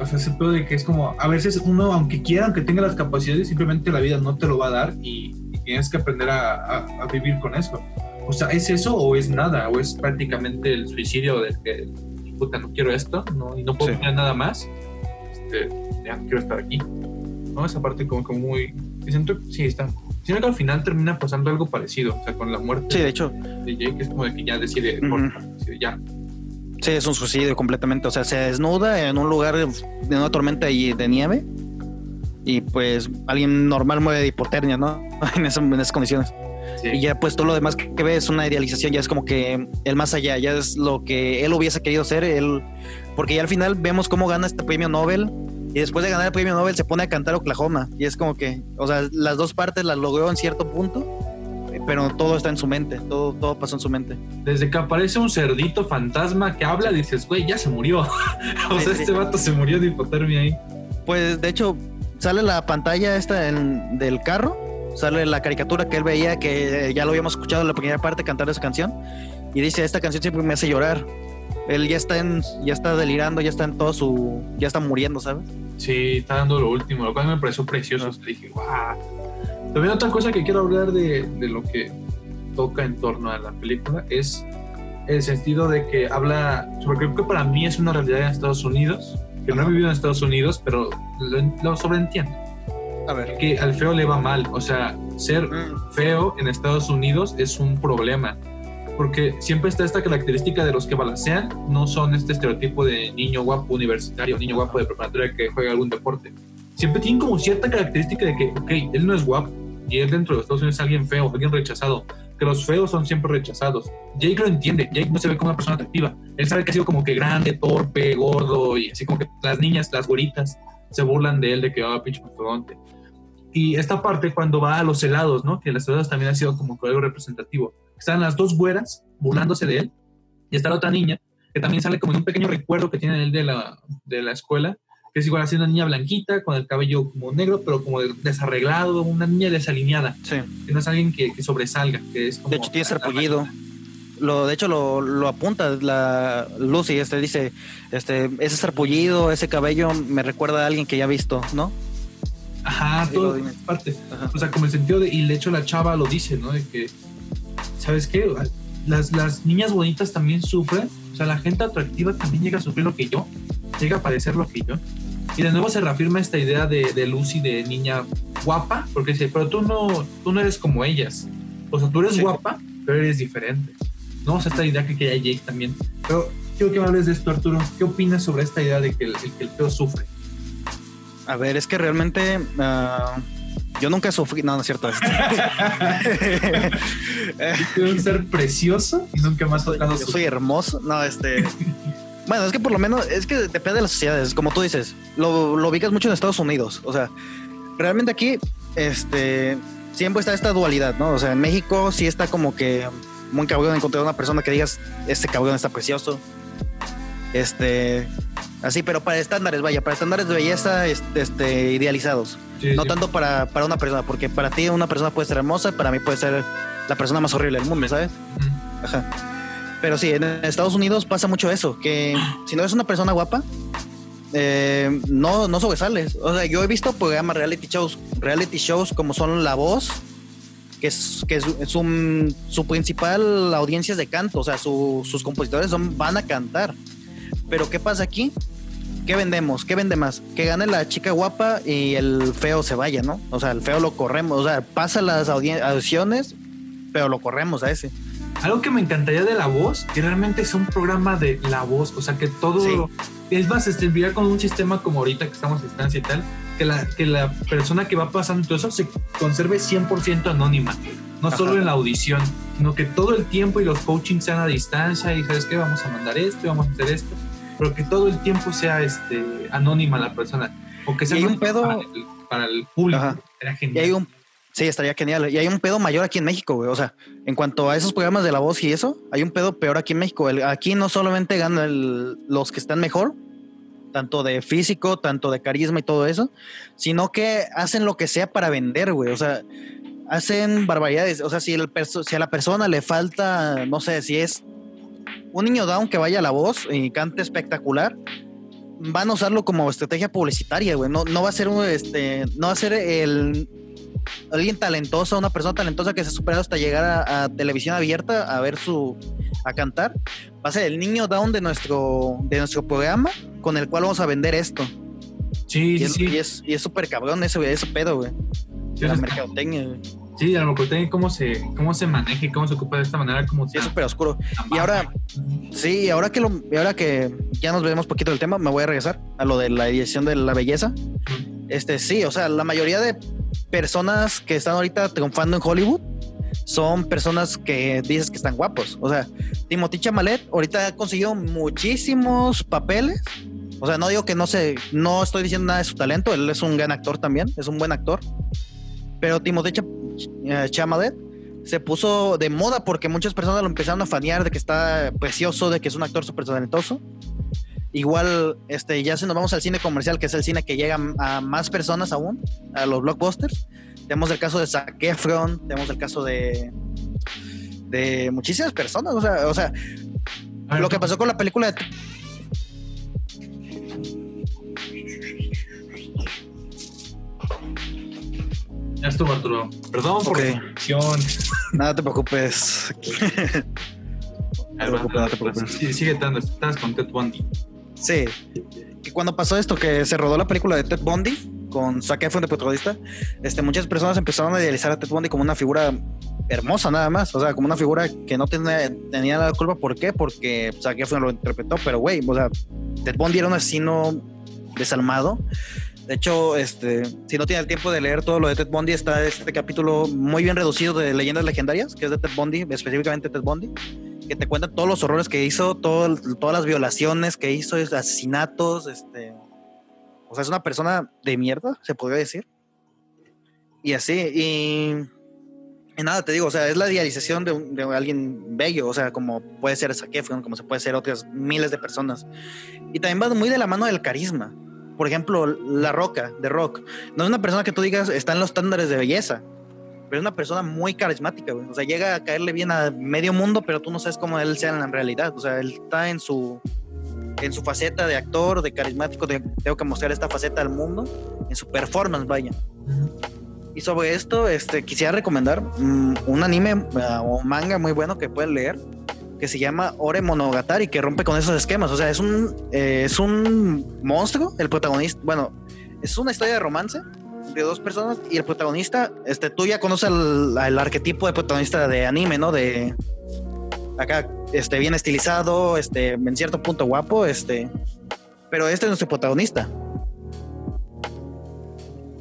O sea, ese pedo de que es como, a veces uno, aunque quiera, aunque tenga las capacidades, simplemente la vida no te lo va a dar y, y tienes que aprender a, a- a vivir con eso. O sea, ¿es eso o es nada? ¿O es prácticamente el suicidio de que, puta, no quiero esto no, y no puedo Sí. tener nada más? Este, ya no quiero estar aquí. ¿No? Esa parte como que muy... Siento, sí, está... Siento que al final termina pasando algo parecido, o sea, con la muerte Sí, de hecho, de Jake, es como de que ya decide, ya, sí, es un suicidio completamente. O sea, se desnuda en un lugar de una tormenta y de nieve. Y pues alguien normal muere de hipotermia, ¿no? En, en esas condiciones. Sí. Y ya pues todo lo demás que ve es una idealización, ya es como que el más allá, ya es lo que él hubiese querido ser, él, porque ya al final vemos cómo gana este premio Nobel y después de ganar el premio Nobel se pone a cantar Oklahoma y es como que, o sea, las dos partes las logró en cierto punto, pero todo está en su mente, todo, todo pasó en su mente. Desde que aparece un cerdito fantasma que habla, dices, güey, ya se murió. o Sí, sea, sí. este vato se murió de hipotermia ahí. Pues de hecho sale la pantalla esta en- del carro, sale la caricatura que él veía que ya lo habíamos escuchado en la primera parte cantar esa canción y dice esta canción siempre me hace llorar. Él ya está en, ya está delirando, ya está en todo su, ya está muriendo, ¿sabes? Sí, está dando lo último, lo cual me pareció precioso. Dije, wow. También otra cosa que quiero hablar de, de lo que toca en torno a la película es el sentido de que habla, sobre creo que para mí es una realidad en Estados Unidos, que no he vivido en Estados Unidos, pero lo, lo sobreentiendo. A ver. que al feo le va mal. O sea, ser Mm, feo en Estados Unidos es un problema. Porque siempre está esta característica de los que balancean, no son este estereotipo de niño guapo universitario, niño guapo de preparatoria que juega algún deporte. Siempre tienen como cierta característica de que, ok, él no es guapo y él dentro de Estados Unidos es alguien feo, alguien rechazado. Que los feos son siempre rechazados. Jake lo entiende, Jake no se ve como una persona atractiva. Él sabe que ha sido como que grande, torpe, gordo y así como que las niñas, las güeritas, se burlan de él de que, ah, pinche mastodonte. Y esta parte cuando va a los helados, ¿no? Que los helados también ha sido como que algo representativo. Están las dos güeras burlándose de él y está la otra niña que también sale como en un pequeño recuerdo que tiene él de la, de la escuela, que es igual así una niña blanquita con el cabello como negro, pero como desarreglado, una niña desalineada, Sí. que no es alguien que, que sobresalga, que es como... De hecho, tiene sarpullido. Lo, de hecho, lo, lo apunta la Lucy, este dice, este, ese sarpullido, ese cabello me recuerda a alguien que ya ha visto, ¿no? Ajá, todo parte. Ajá. O sea, como el sentido de, y de hecho la chava lo dice, ¿no? De que, ¿sabes qué? Las, las niñas bonitas también sufren, o sea, la gente atractiva también llega a sufrir lo que yo, llega a padecer lo que yo. Y de nuevo se reafirma esta idea de, de Lucy de niña guapa, porque dice, pero tú no, tú no eres como ellas. O sea, tú eres Sí. guapa, pero eres diferente. ¿No? O sea, esta idea que quería Jake también. Pero quiero que me hables de esto, Arturo. ¿Qué opinas sobre esta idea de que el, que el feo sufre? A ver, es que realmente ah, yo nunca sufrí, no, no es cierto. Quiero un ser precioso y nunca más tocado yo soy hermoso, no, este. Bueno, es que por lo menos, es que depende de las sociedades, como tú dices, lo, lo ubicas mucho en Estados Unidos, o sea, realmente aquí, este, siempre está esta dualidad, ¿no? O sea, en México sí está como que muy cabrón encontrar una persona que digas, este cabrón está precioso, este, así, pero para estándares, vaya, para estándares de belleza, este, este, idealizados, Sí, no sí. tanto para, para una persona, porque para ti una persona puede ser hermosa, para mí puede ser la persona más horrible del mundo, ¿sabes? Ajá. Pero sí, en Estados Unidos pasa mucho eso, que si no eres una persona guapa, eh, no, no sobresales. O sea, yo he visto programas reality shows, reality shows como son La Voz, que es, que es, es un- su principal audiencia es de canto, o sea, su- sus compositores son, van a cantar. Pero ¿qué pasa aquí? ¿Qué vendemos? ¿Qué vende más? Que gane la chica guapa y el feo se vaya, ¿no? O sea, el feo lo corremos, o sea, pasa las audiciones, pero lo corremos a ese. Algo que me encantaría de La Voz, que realmente es un programa de La Voz, o sea, que todo... Sí. Es más, serviría con un sistema como ahorita que estamos a distancia y tal, que la, que la persona que va pasando todo eso se conserve 100% anónima, no Ajá. solo en la audición, sino que todo el tiempo y los coachings sean a distancia y sabes qué, vamos a mandar esto y vamos a hacer esto, pero que todo el tiempo sea este, anónima la persona, o que sea un pedo- para el, para el público. Y hay un. Sí, estaría genial. Y hay un pedo mayor aquí en México, güey. O sea, en cuanto a esos programas de la voz y eso, hay un pedo peor aquí en México. El- aquí no solamente ganan el- los que están mejor, tanto de físico, tanto de carisma y todo eso, sino que hacen lo que sea para vender, güey. O sea, hacen barbaridades. O sea, si, el si a la persona le falta, no sé, si es un niño down que vaya a la voz y cante espectacular, van a usarlo como estrategia publicitaria, güey. No, no va a ser un, este, no va a ser el alguien talentoso, una persona talentosa que se ha superado hasta llegar a, a televisión abierta a ver su a cantar. Va a ser el niño down de nuestro de nuestro programa con el cual vamos a vender esto. Sí, Y sí, es, sí. y es, y es súper cabrón ese, ese pedo, güey. Sí, la mercadotecnia, güey. Sí, a lo mejor tiene cómo se, cómo se maneja y cómo se ocupa de esta manera, como Sí, es súper oscuro. Y ahora, sí, ahora que lo, ahora que ya nos vemos poquito del tema, me voy a regresar a lo de la edición de la belleza. Este, sí, o sea, la mayoría de personas que están ahorita triunfando en Hollywood son personas que dices que están guapos. O sea, Timothy Chamalet ahorita ha conseguido muchísimos papeles. O sea, no digo que no sé, no estoy diciendo nada de su talento, él es un gran actor también, es un buen actor. Pero Timothy eh, Chalamet se puso de moda porque muchas personas lo empezaron a fanear de que está precioso, de que es un actor súper talentoso. Igual, este, ya si nos vamos al cine comercial, que es el cine que llega a más personas aún, a los blockbusters. Tenemos el caso de Zac Efron, tenemos el caso de de muchísimas personas, o sea, o sea, A ver, lo que pasó con la película de Ya estuvo, Arturo. Perdón por Ok. la interrupción. Nada te preocupes. Ahí va, preocupes, no te preocupes. Sí, sigue dando. Estás con Ted Bundy. Sí. Que cuando pasó esto, que se rodó la película de Ted Bundy con Zac Efron de protagonista, este, muchas personas empezaron a idealizar a Ted Bundy como una figura hermosa nada más, o sea, como una figura que no tenía, tenía la culpa. ¿Por qué? Porque Zac Efron lo interpretó, pero güey, o sea, Ted Bundy era un asesino desalmado. De hecho, este, si no tiene el tiempo de leer todo lo de Ted Bundy, está este capítulo muy bien reducido de leyendas legendarias, que es de Ted Bundy, específicamente Ted Bundy, que te cuenta todos los horrores que hizo, todo, todas las violaciones que hizo, asesinatos, este, o sea, es una persona de mierda, se podría decir. Y así, y, nada, te digo, o sea, es la idealización de, alguien bello, o sea, como puede ser Zac Efron, como se puede ser otras miles de personas. Y también va muy de la mano del carisma por ejemplo, La Roca, de Rock, no es una persona que tú digas está en los estándares de belleza, pero es una persona muy carismática, güey. O sea, llega a caerle bien a medio mundo, pero tú no sabes cómo él sea en la realidad. O sea, él está en su, en su faceta de actor, de carismático, de, tengo que mostrar esta faceta al mundo, en su performance, vaya. Y sobre esto, este, quisiera recomendar mm, un anime uh, o manga muy bueno que pueden leer, que se llama Ore Monogatari, que rompe con esos esquemas. O sea, es un, eh, es un monstruo, el protagonista, bueno, es una historia de romance de dos personas y el protagonista, este, tú ya conoces el, arquetipo de protagonista de anime, ¿no? De acá, este, bien estilizado, este, en cierto punto guapo, este, pero este es nuestro protagonista.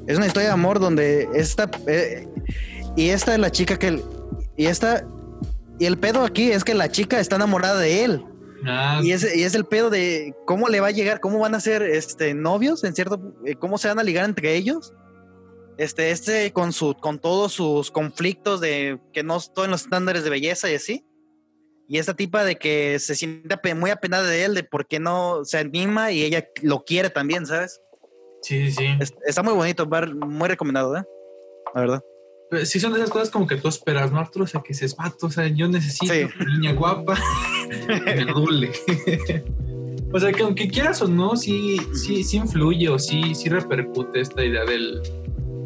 Es una historia de amor donde esta, eh, y esta es la chica que, y esta y el pedo aquí es que la chica está enamorada de él. Ah. Y, es, y es el pedo de cómo le va a llegar, cómo van a ser este, novios, en cierto, eh, cómo se van a ligar entre ellos. Este, este con su, con todos sus conflictos de que no estoy en los estándares de belleza y así. Y esta tipa de que se siente muy apenada de él, de por qué no se anima y ella lo quiere también, ¿sabes? Sí, sí. está muy bonito, muy recomendado, ¿eh? La verdad sí son de esas cosas como que tú esperas, ¿no, Arturo? O sea, que dices, vato, o sea, yo necesito una niña guapa me rule. o sea, que aunque quieras o no, sí, sí, sí influye o sí, sí repercute esta idea del,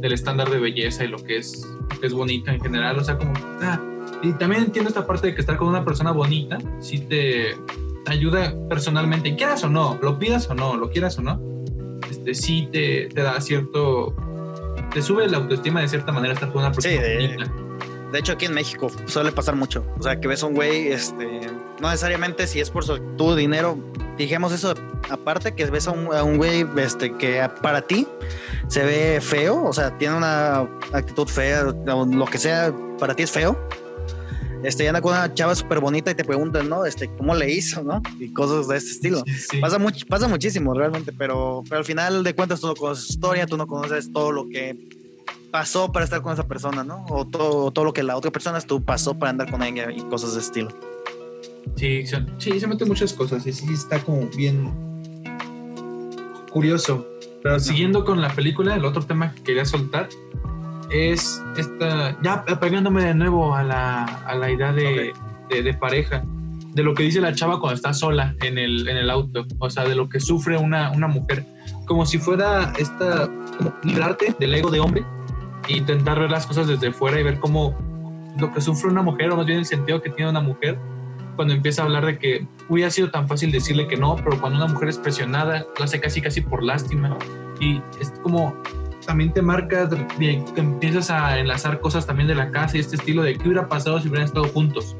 del estándar de belleza y lo que es, es bonita en general. O sea, como, ah, y también entiendo esta parte de que estar con una persona bonita sí te, ayuda personalmente, quieras o no, lo pidas o no, lo quieras o no, este, sí te, te da cierto te sube la autoestima de cierta manera estar con una persona sí, de, hecho, aquí en México suele pasar mucho. O sea, que ves a un güey, este, no necesariamente si es por su, tu dinero, dijimos eso aparte, que ves a un, a un güey este, que para ti se ve feo, o sea, tiene una actitud fea, lo que sea, para ti es feo este, ya anda con una chava súper bonita y te preguntan, ¿no? Este, ¿cómo le hizo, no? Y cosas de este estilo. Pasa, mucho, pasa muchísimo realmente, pero, pero al final de cuentas tú no conoces su historia, tú no conoces todo lo que pasó para estar con esa persona, ¿no? O todo, todo lo que la otra persona tú pasó para andar con ella y cosas de estilo. Sí, sí, se meten muchas cosas y sí está como bien curioso. Pero siguiendo con la película, el otro tema que quería soltar es esta, ya pegándome de nuevo a la, a la idea de, de, pareja, de lo que dice la chava cuando está sola en el, en el auto, o sea, de lo que sufre una, una mujer, como si fuera esta, como librarte del ego de hombre e intentar ver las cosas desde fuera y ver cómo lo que sufre una mujer, o más bien el sentido que tiene una mujer, cuando empieza a hablar de que hubiera sido tan fácil decirle que no, pero cuando una mujer es presionada, lo hace casi casi por lástima. Y es como también te marca, te empiezas a enlazar cosas también de la casa y este estilo de qué hubiera pasado si hubieran estado juntos.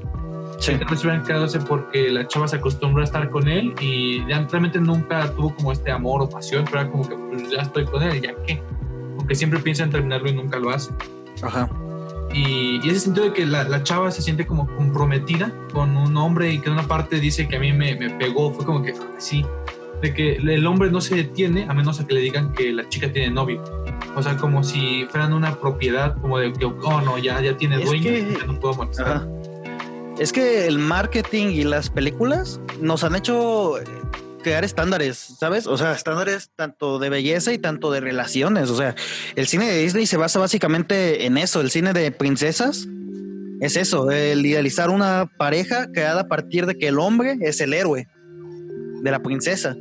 Sí. Tal vez hubieran quedado porque la chava se acostumbró a estar con él y realmente nunca tuvo como este amor o pasión, pero era como que pues ya estoy con él, ya qué. Aunque siempre piensa en terminarlo y nunca lo hace. Ajá. Y, ese sentido de que la, la, chava se siente como comprometida con un hombre y que en una parte dice que a mí me, me pegó, fue como que sí, de que el hombre no se detiene a menos a que le digan que la chica tiene novio. O sea, como si fueran una propiedad, como de que, oh no, ya, ya tiene dueño, ya no puedo molestar. Es que el marketing y las películas nos han hecho crear estándares, ¿sabes? O sea, estándares tanto de belleza y tanto de relaciones. O sea, el cine de Disney se basa básicamente en eso. El cine de princesas es eso, el idealizar una pareja creada a partir de que el hombre es el héroe de la princesa.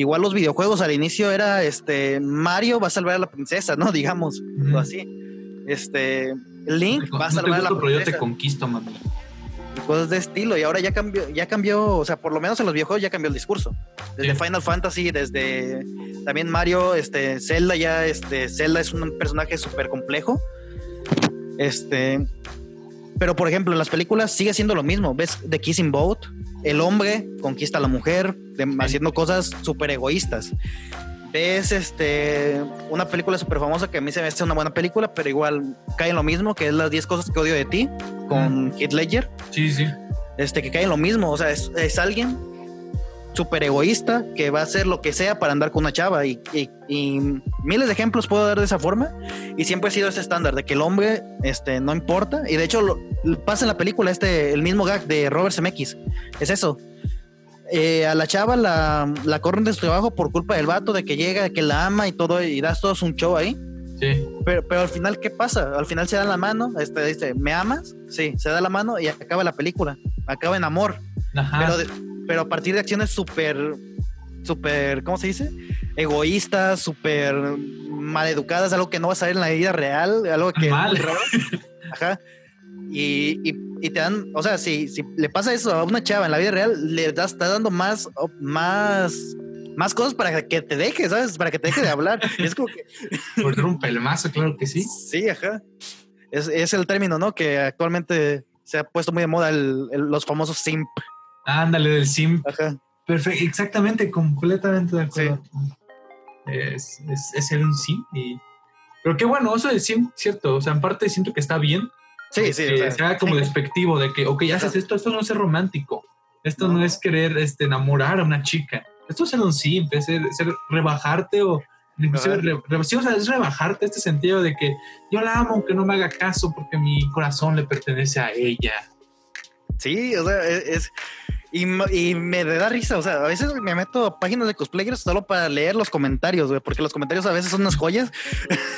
Igual los videojuegos al inicio era este Mario va a salvar a la princesa, ¿no? Digamos, así. Este Link va a salvar a la princesa. Pero yo te conquisto, mami. cosas de estilo. Y ahora ya cambió, ya cambió, o sea, por lo menos en los viejos ya cambió el discurso. Desde Final Fantasy, desde también Mario, este, Zelda ya, este, Zelda es un personaje súper complejo. Este, pero por ejemplo, en las películas sigue siendo lo mismo. ¿Ves The Kissing Boat? El hombre conquista a la mujer haciendo cosas súper egoístas ves este una película súper famosa que a mí se me hace una buena película, pero igual cae en lo mismo, que es las 10 cosas que odio de ti, con Heath Ledger. Sí, sí. Este, que cae en lo mismo, o sea, es, es alguien súper egoísta que va a hacer lo que sea para andar con una chava y, y, miles de ejemplos puedo dar de esa forma y siempre ha sido ese estándar de que el hombre este, no importa y de hecho lo, pasa en la película este el mismo gag de Robert Zemeckis es eso eh, a la chava la, la corren de su trabajo por culpa del vato, de que llega, de que la ama y todo, y das todo un show ahí. Sí. Pero, pero al final, ¿qué pasa? Al final se da la mano, este dice, ¿me amas? Sí, se da la mano y acaba la película. Acaba en amor. Pero, pero a partir de acciones súper, súper, ¿cómo se dice? Egoístas, súper maleducadas, algo que no va a salir en la vida real, algo que... Mal. Ajá. Y, y, te dan, o sea, si, si le pasa eso a una chava en la vida real, le das, está dando más, más, más cosas para que te deje, ¿sabes? Para que te deje de hablar. es como que. Por un pelmazo, claro que sí. Sí, ajá. Es, es, el término, ¿no? Que actualmente se ha puesto muy de moda el, los famosos simp. Ándale, del simp. Ajá. Perfecto, exactamente, completamente de acuerdo. Es, es, es, ser un simp y. Pero qué bueno, eso es cierto. O sea, en parte siento que está bien Sí, sí. Que sea como despectivo de que, ok, haces esto, esto no es ser romántico. Esto no, es querer este, enamorar a una chica. Esto es ser un simple, es ser, rebajarte o sí, o sea, es rebajarte este sentido de que yo la amo, aunque no me haga caso porque mi corazón le pertenece a ella. Sí, o sea, e, es, y, y, me da risa, o sea, a veces me meto a páginas de cosplayers solo para leer los comentarios, güey, porque los comentarios a veces son unas joyas.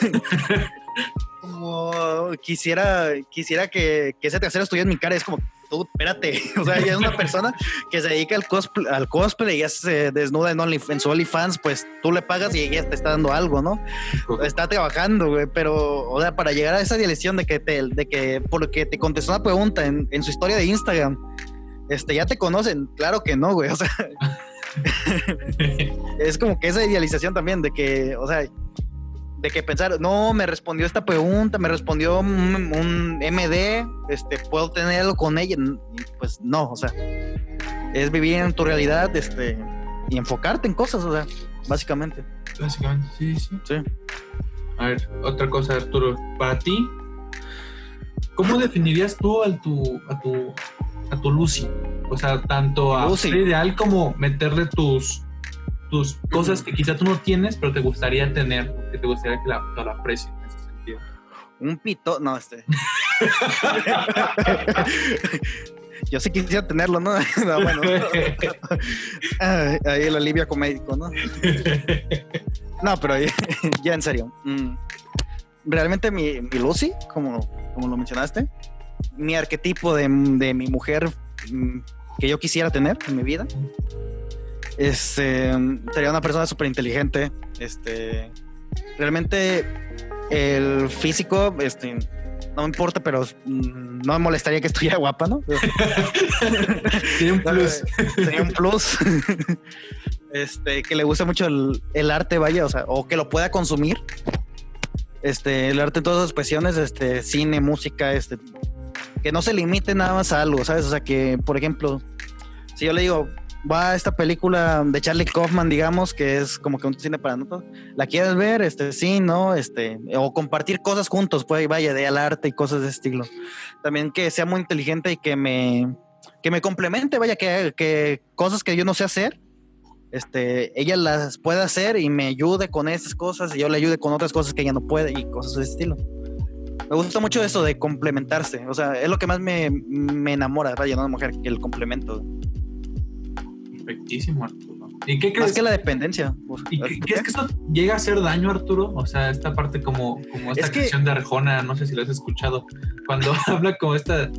como quisiera, quisiera que, que ese tercero estuviera en mi cara. Es como, tú, espérate. O sea, ella es una persona que se dedica al cosplay, al cosplay y ya se desnuda en, Only, en su OnlyFans, pues tú le pagas y ella te está dando algo, ¿no? Está trabajando, güey. Pero, o sea, para llegar a esa dirección de que te, de que, porque te contestó una pregunta en, en su historia de Instagram, este, ya te conocen. Claro que no, güey. O sea. es como que esa idealización también de que, o sea, de que pensar, no, me respondió esta pregunta, me respondió un, MD, este, puedo tenerlo con ella. Pues no, o sea, es vivir en tu realidad, este, y enfocarte en cosas, o sea, básicamente. Básicamente, sí, sí. Sí. A ver, otra cosa, Arturo, para ti, ¿cómo definirías tú a tu, a tu, a tu Lucy? O sea, tanto a Lucy. ideal como meterle tus tus cosas que quizá tú no tienes, pero te gustaría tener, que te gustaría que la, la aprecien en ese sentido. Un pito, no, este. Yo sí quisiera tenerlo, ¿no? no bueno. ahí el alivio médico, ¿no? No, pero ya en serio. Mm, realmente mi, mi Lucy, como, como lo mencionaste, mi arquetipo de, de mi mujer mm, que yo quisiera tener en mi vida este, sería una persona súper inteligente. Este, realmente el físico, este, no me importa, pero mm, no me molestaría que estuviera guapa, ¿no? Sería un plus. Sería un plus. Este, que le guste mucho el, arte, vaya, o sea, o que lo pueda consumir. Este, el arte en todas sus expresiones, este, cine, música, este, que no se limite nada más a algo, ¿sabes? O sea, que, por ejemplo, si yo le digo, va esta película de Charlie Kaufman, digamos, que es como que un cine para nosotros. ¿La quieres ver? Este, sí, ¿no? Este, o compartir cosas juntos, pues vaya, de al arte y cosas de estilo. También que sea muy inteligente y que me, que me complemente, vaya, que, que cosas que yo no sé hacer, este, ella las pueda hacer y me ayude con esas cosas y yo le ayude con otras cosas que ella no puede y cosas de estilo. Me gusta mucho eso de complementarse, o sea, es lo que más me, me enamora, vaya, una mujer, el complemento. Perfectísimo, Arturo. ¿Y qué crees? Más que la dependencia. ¿Y qué, crees que esto llega a hacer daño, Arturo? O sea, esta parte como, como esta canción de Arjona, no sé si lo has escuchado, cuando habla como esta,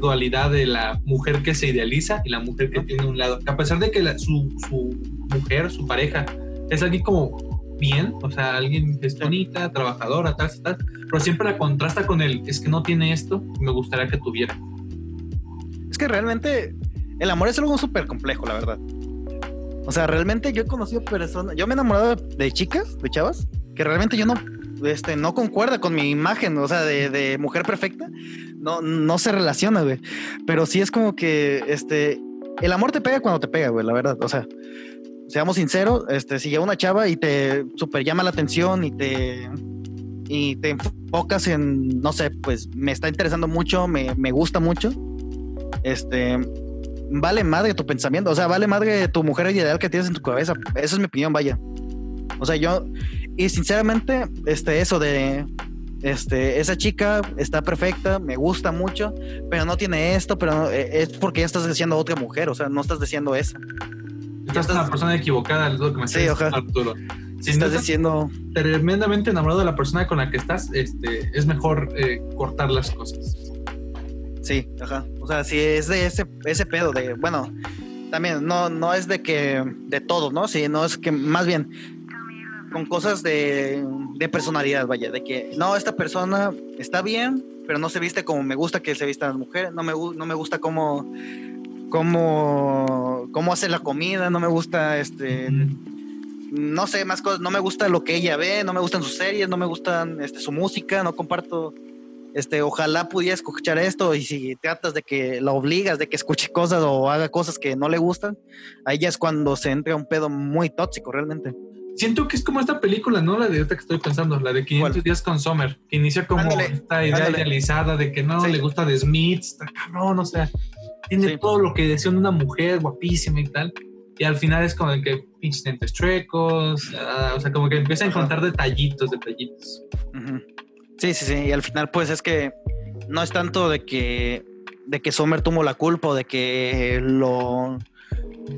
dualidad de la mujer que se idealiza y la mujer que tiene un lado. A pesar de que su, su mujer, su pareja, es alguien como bien, o sea, alguien que es bonita, trabajadora, tal, tal, pero siempre la contrasta con él, es que no tiene esto, me gustaría que tuviera. Es que realmente el amor es algo súper complejo, la verdad. O sea, realmente yo he conocido personas, yo me he enamorado de chicas, de chavas, que realmente yo no, este, no concuerda con mi imagen, o sea, de, mujer perfecta, no, no se relaciona, güey. Pero sí es como que, este, el amor te pega cuando te pega, güey, la verdad. O sea, seamos sinceros, este, si llega una chava y te super llama la atención y te y te enfocas en, no sé, pues me está interesando mucho, me, me gusta mucho, este, vale madre tu pensamiento, o sea, vale madre tu mujer ideal que tienes en tu cabeza. Esa es mi opinión, vaya. O sea, yo, y sinceramente, este, eso de, este, esa chica está perfecta, me gusta mucho, pero no tiene esto, pero eh, es porque ya estás diciendo otra mujer, o sea, no estás diciendo esa. Estás con la persona equivocada, es lo que me sí, Arturo. Si estás diciendo tremendamente enamorado de la persona con la que estás, este, es mejor eh, cortar las cosas. Sí, ajá. O sea, si es de ese, ese pedo de, bueno, también no, no es de que de todo, ¿no? Sí, no es que más bien con cosas de, de personalidad, vaya, de que no, esta persona está bien, pero no se viste como me gusta que se vistan las mujeres, no me, no me gusta cómo, cómo, cómo hace la comida, no me gusta este... No sé, más cosas, no me gusta lo que ella ve, no me gustan sus series, no me gustan este, su música, no comparto este, ojalá pudiera escuchar esto y si tratas de que la obligas de que escuche cosas o haga cosas que no le gustan, ahí ya es cuando se entra un pedo muy tóxico realmente. Siento que es como esta película, ¿no? La de esta que estoy pensando, la de 500 días con Summer, que inicia como esta idea idealizada de que no le gusta de Smith, está cabrón, o tiene todo lo que decía una mujer guapísima y tal. Y al final es como de que pinches dientes chuecos, ah, o sea, como que empieza a encontrar detallitos, detallitos. Sí, sí, sí. Y al final, pues es que no es tanto de que de que Sommer tuvo la culpa o de que lo,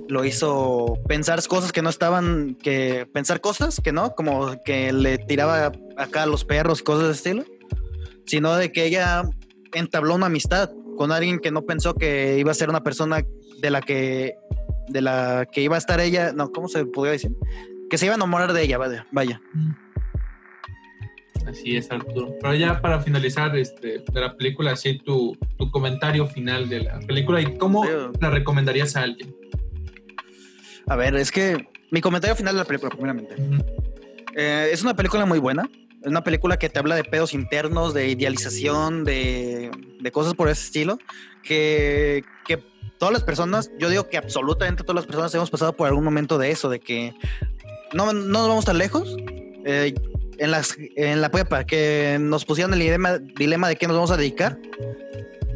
lo hizo pensar cosas que no estaban, que pensar cosas que no, como que le tiraba acá a los perros y cosas de estilo, sino de que ella entabló una amistad con alguien que no pensó que iba a ser una persona de la que de la que iba a estar ella, no, ¿cómo se podría decir? Que se iba a enamorar de ella, vaya. vaya. Mm. Así es, Arturo. Pero ya para finalizar este, de la película, así tu, tu comentario final de la película y cómo la recomendarías a alguien. A ver, es que mi comentario final de la película, primeramente. Eh, es una película muy buena. Es una película que te habla de pedos internos, de idealización, de, de cosas por ese estilo. Que, que todas las personas, yo digo que absolutamente todas las personas hemos pasado por algún momento de eso, de que no, no nos vamos tan lejos. Eh, en, las, en la prepa que nos pusieron el dilema, dilema de qué nos vamos a dedicar,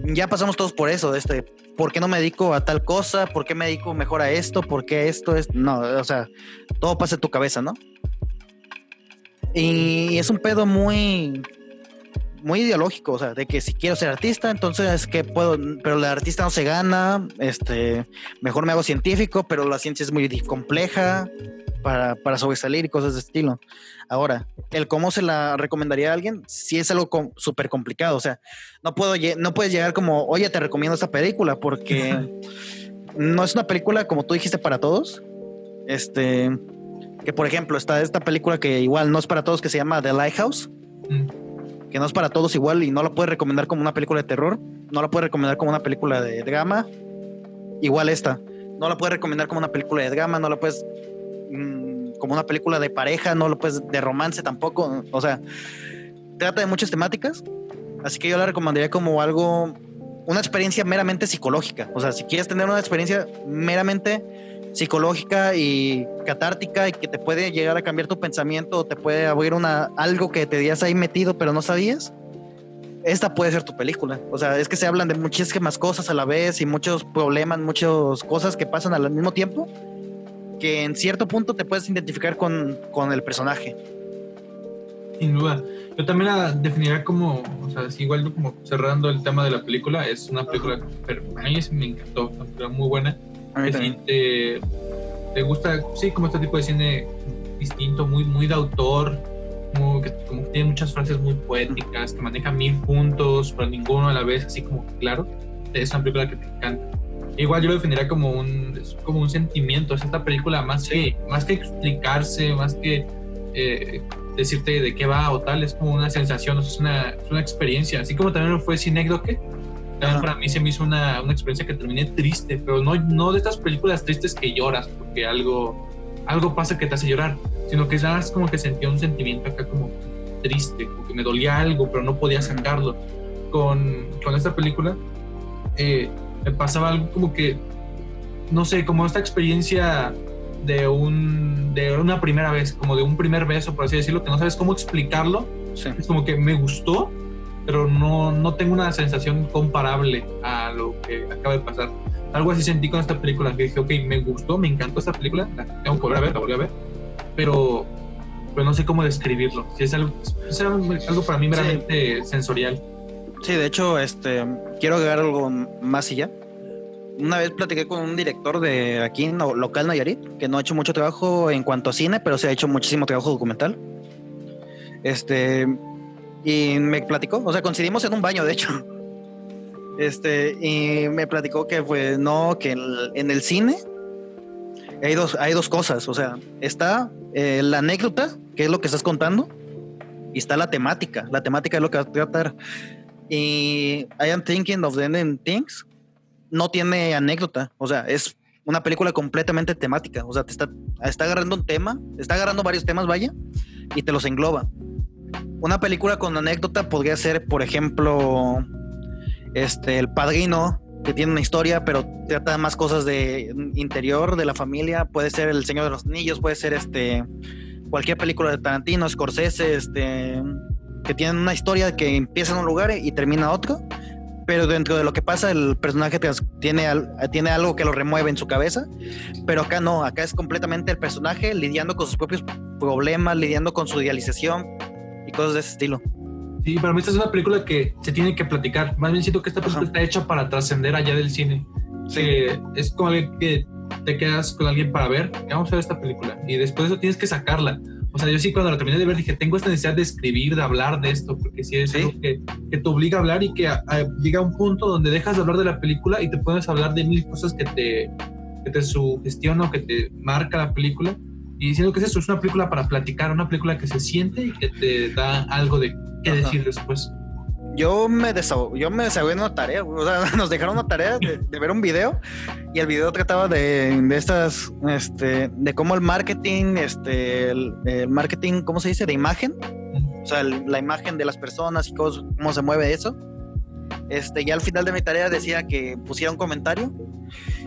ya pasamos todos por eso, este, ¿por qué no me dedico a tal cosa? ¿Por qué me dedico mejor a esto? ¿Por qué esto es? No, o sea, todo pasa en tu cabeza, ¿no? Y es un pedo muy, muy ideológico, o sea, de que si quiero ser artista, entonces es que puedo, pero la artista no se gana, este, mejor me hago científico, pero la ciencia es muy compleja, para, para sobresalir y cosas de estilo. Ahora, el cómo se la recomendaría a alguien, sí es algo súper complicado. O sea, no, puedo, no puedes llegar como, oye, te recomiendo esta película, porque no es una película, como tú dijiste, para todos. Este, que por ejemplo, está esta película que igual no es para todos, que se llama The Lighthouse. Mm. Que no es para todos igual y no la puedes recomendar como una película de terror. No la puedes recomendar como una película de drama. Igual esta. No la puedes recomendar como una película de drama. No la puedes Mm, como una película de pareja, no lo puedes de romance tampoco. O sea, trata de muchas temáticas. Así que yo la recomendaría como algo, una experiencia meramente psicológica. O sea, si quieres tener una experiencia meramente psicológica y catártica y que te puede llegar a cambiar tu pensamiento o te puede abrir una, algo que te días ahí metido pero no sabías, esta puede ser tu película. O sea, es que se hablan de muchísimas cosas a la vez y muchos problemas, muchas cosas que pasan al mismo tiempo que en cierto punto te puedes identificar con, con el personaje. Sin duda. Yo también la definiría como, o sea, igual como cerrando el tema de la película, es una película, pero a mí me encantó, una película muy buena. A mí te, te, gusta, sí, como este tipo de cine distinto, muy, muy de autor, como que, como que tiene muchas frases muy poéticas, que maneja mil puntos, pero ninguno a la vez, así como claro. Es una película que te encanta. Igual yo lo definiría como un, como un sentimiento. Es esta película más, que, más que explicarse, más que eh, decirte de qué va o tal, es como una sensación, es una, es una experiencia. Así como también lo fue Cinécdoque, para mí se me hizo una, una, experiencia que terminé triste, pero no, no de estas películas tristes que lloras porque algo, algo pasa que te hace llorar, sino que ya es como que sentía un sentimiento acá como triste, porque me dolía algo, pero no podía sacarlo. Con, con esta película eh, me pasaba algo como que, no sé, como esta experiencia de, un, de una primera vez, como de un primer beso, por así decirlo, que no sabes cómo explicarlo. Es como que me gustó, pero no, no tengo una sensación comparable a lo que acaba de pasar. Algo así sentí con esta película, que dije, ok, me gustó, me encantó esta película, la tengo que volver a ver, la volví a ver, pero, pero no sé cómo describirlo. Si es algo, es algo para mí meramente sensorial. Sí, de hecho, este, quiero agregar algo más allá una vez platiqué con un director de aquí local Nayarit, que no ha hecho mucho trabajo en cuanto a cine, pero se ha hecho muchísimo trabajo documental. Este, y me platicó, o sea, coincidimos en un baño, de hecho. Este, y me platicó que pues no, que en el cine hay dos, hay dos cosas, o sea, está eh, la anécdota, que es lo que estás contando, y está la temática, la temática es lo que va a tratar. Y I am thinking of the ending things, no tiene anécdota, o sea, es una película completamente temática, o sea, te está, está agarrando un tema, está agarrando varios temas, vaya, y te los engloba. Una película con anécdota podría ser, por ejemplo, este, El Padrino, que tiene una historia, pero trata más cosas de interior de la familia. Puede ser El Señor de los Anillos, puede ser este cualquier película de Tarantino, Scorsese, este, que tienen una historia que empieza en un lugar y termina otro. Pero dentro de lo que pasa el personaje tiene, tiene algo que lo remueve en su cabeza, pero acá no, acá es completamente el personaje lidiando con sus propios problemas, lidiando con su idealización y cosas de ese estilo. Sí, para mí esta es una película que se tiene que platicar. Más bien siento que esta película está hecha para trascender allá del cine. Sí. es como que te quedas con alguien para ver, vamos a ver esta película. Y después de eso tienes que sacarla. O sea, yo sí cuando la terminé de ver dije, tengo esta necesidad de escribir, de hablar de esto, porque sí es algo que, que, te obliga a hablar y que llega a un punto donde dejas de hablar de la película y te puedes hablar de mil cosas que te, que te sugestionan o que te marca la película. Y diciendo que es eso, es una película para platicar, una película que se siente y que te da algo de qué decir después yo me desahogué, yo me desahogué en una tarea, o sea, nos dejaron una tarea de, ver un video y el video trataba de, de, estas, este, de cómo el marketing, este, el, marketing, ¿cómo se dice? De imagen, o sea, la imagen de las personas y cómo, cómo se mueve eso. Este, ya al final de mi tarea decía que pusiera un comentario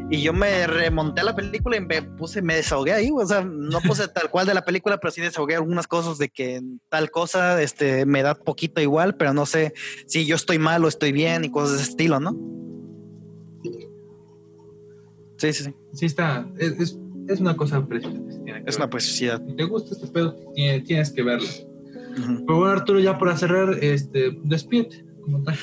y yo me remonté a la película y me puse, me desahogué ahí, o sea, no puse tal cual de la película, pero sí desahogué algunas cosas de que tal cosa, este, me da poquito igual, pero no sé si yo estoy mal o estoy bien y cosas de ese estilo, ¿no? Sí, sí, sí. Sí está, es, es, una cosa preciosa. Es una preciosidad. Si te gusta este pedo, tienes, que verlo. Pero bueno, Arturo, ya para cerrar, este, despídete, como tal.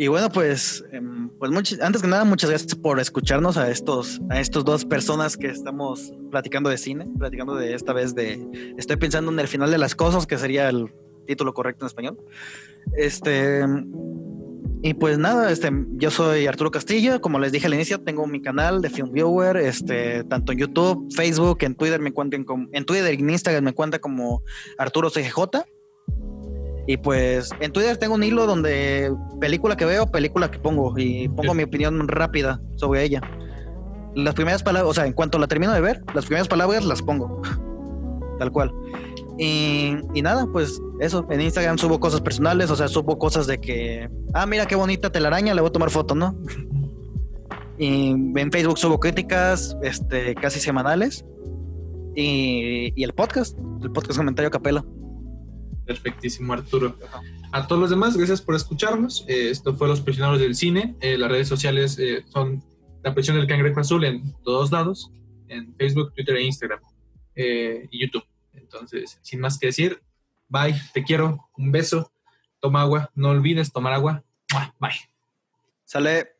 Y bueno, pues, em, pues antes que nada, muchas gracias por escucharnos a estos, a estos dos personas que estamos platicando de cine, platicando de esta vez de Estoy pensando en el final de las cosas, que sería el título correcto en español. Este, y pues nada, este, yo soy Arturo Castillo, como les dije al inicio, tengo mi canal de Film Viewer, este, tanto en YouTube, Facebook, en Twitter me encuentran en Twitter y en Instagram me cuenta como Arturo CGJ. Y pues en Twitter tengo un hilo donde película que veo, película que pongo y pongo mi opinión rápida sobre ella. Las primeras palabras, o sea, en cuanto la termino de ver, las primeras palabras las pongo. Tal cual. Y, y, nada, pues eso. En Instagram subo cosas personales, o sea, subo cosas de que, ah, mira qué bonita telaraña, le voy a tomar foto, ¿no? y en Facebook subo críticas este, casi semanales. Y, y el podcast, el podcast comentario capela. Perfectísimo, Arturo. A todos los demás, gracias por escucharnos. Eh, esto fue Los Prisioneros del Cine. Eh, las redes sociales eh, son La Prisión del Cangrejo Azul en todos lados, en Facebook, Twitter e Instagram y YouTube. Entonces, sin más que decir, bye, te quiero, un beso, toma agua, no olvides tomar agua. Bye. Sale.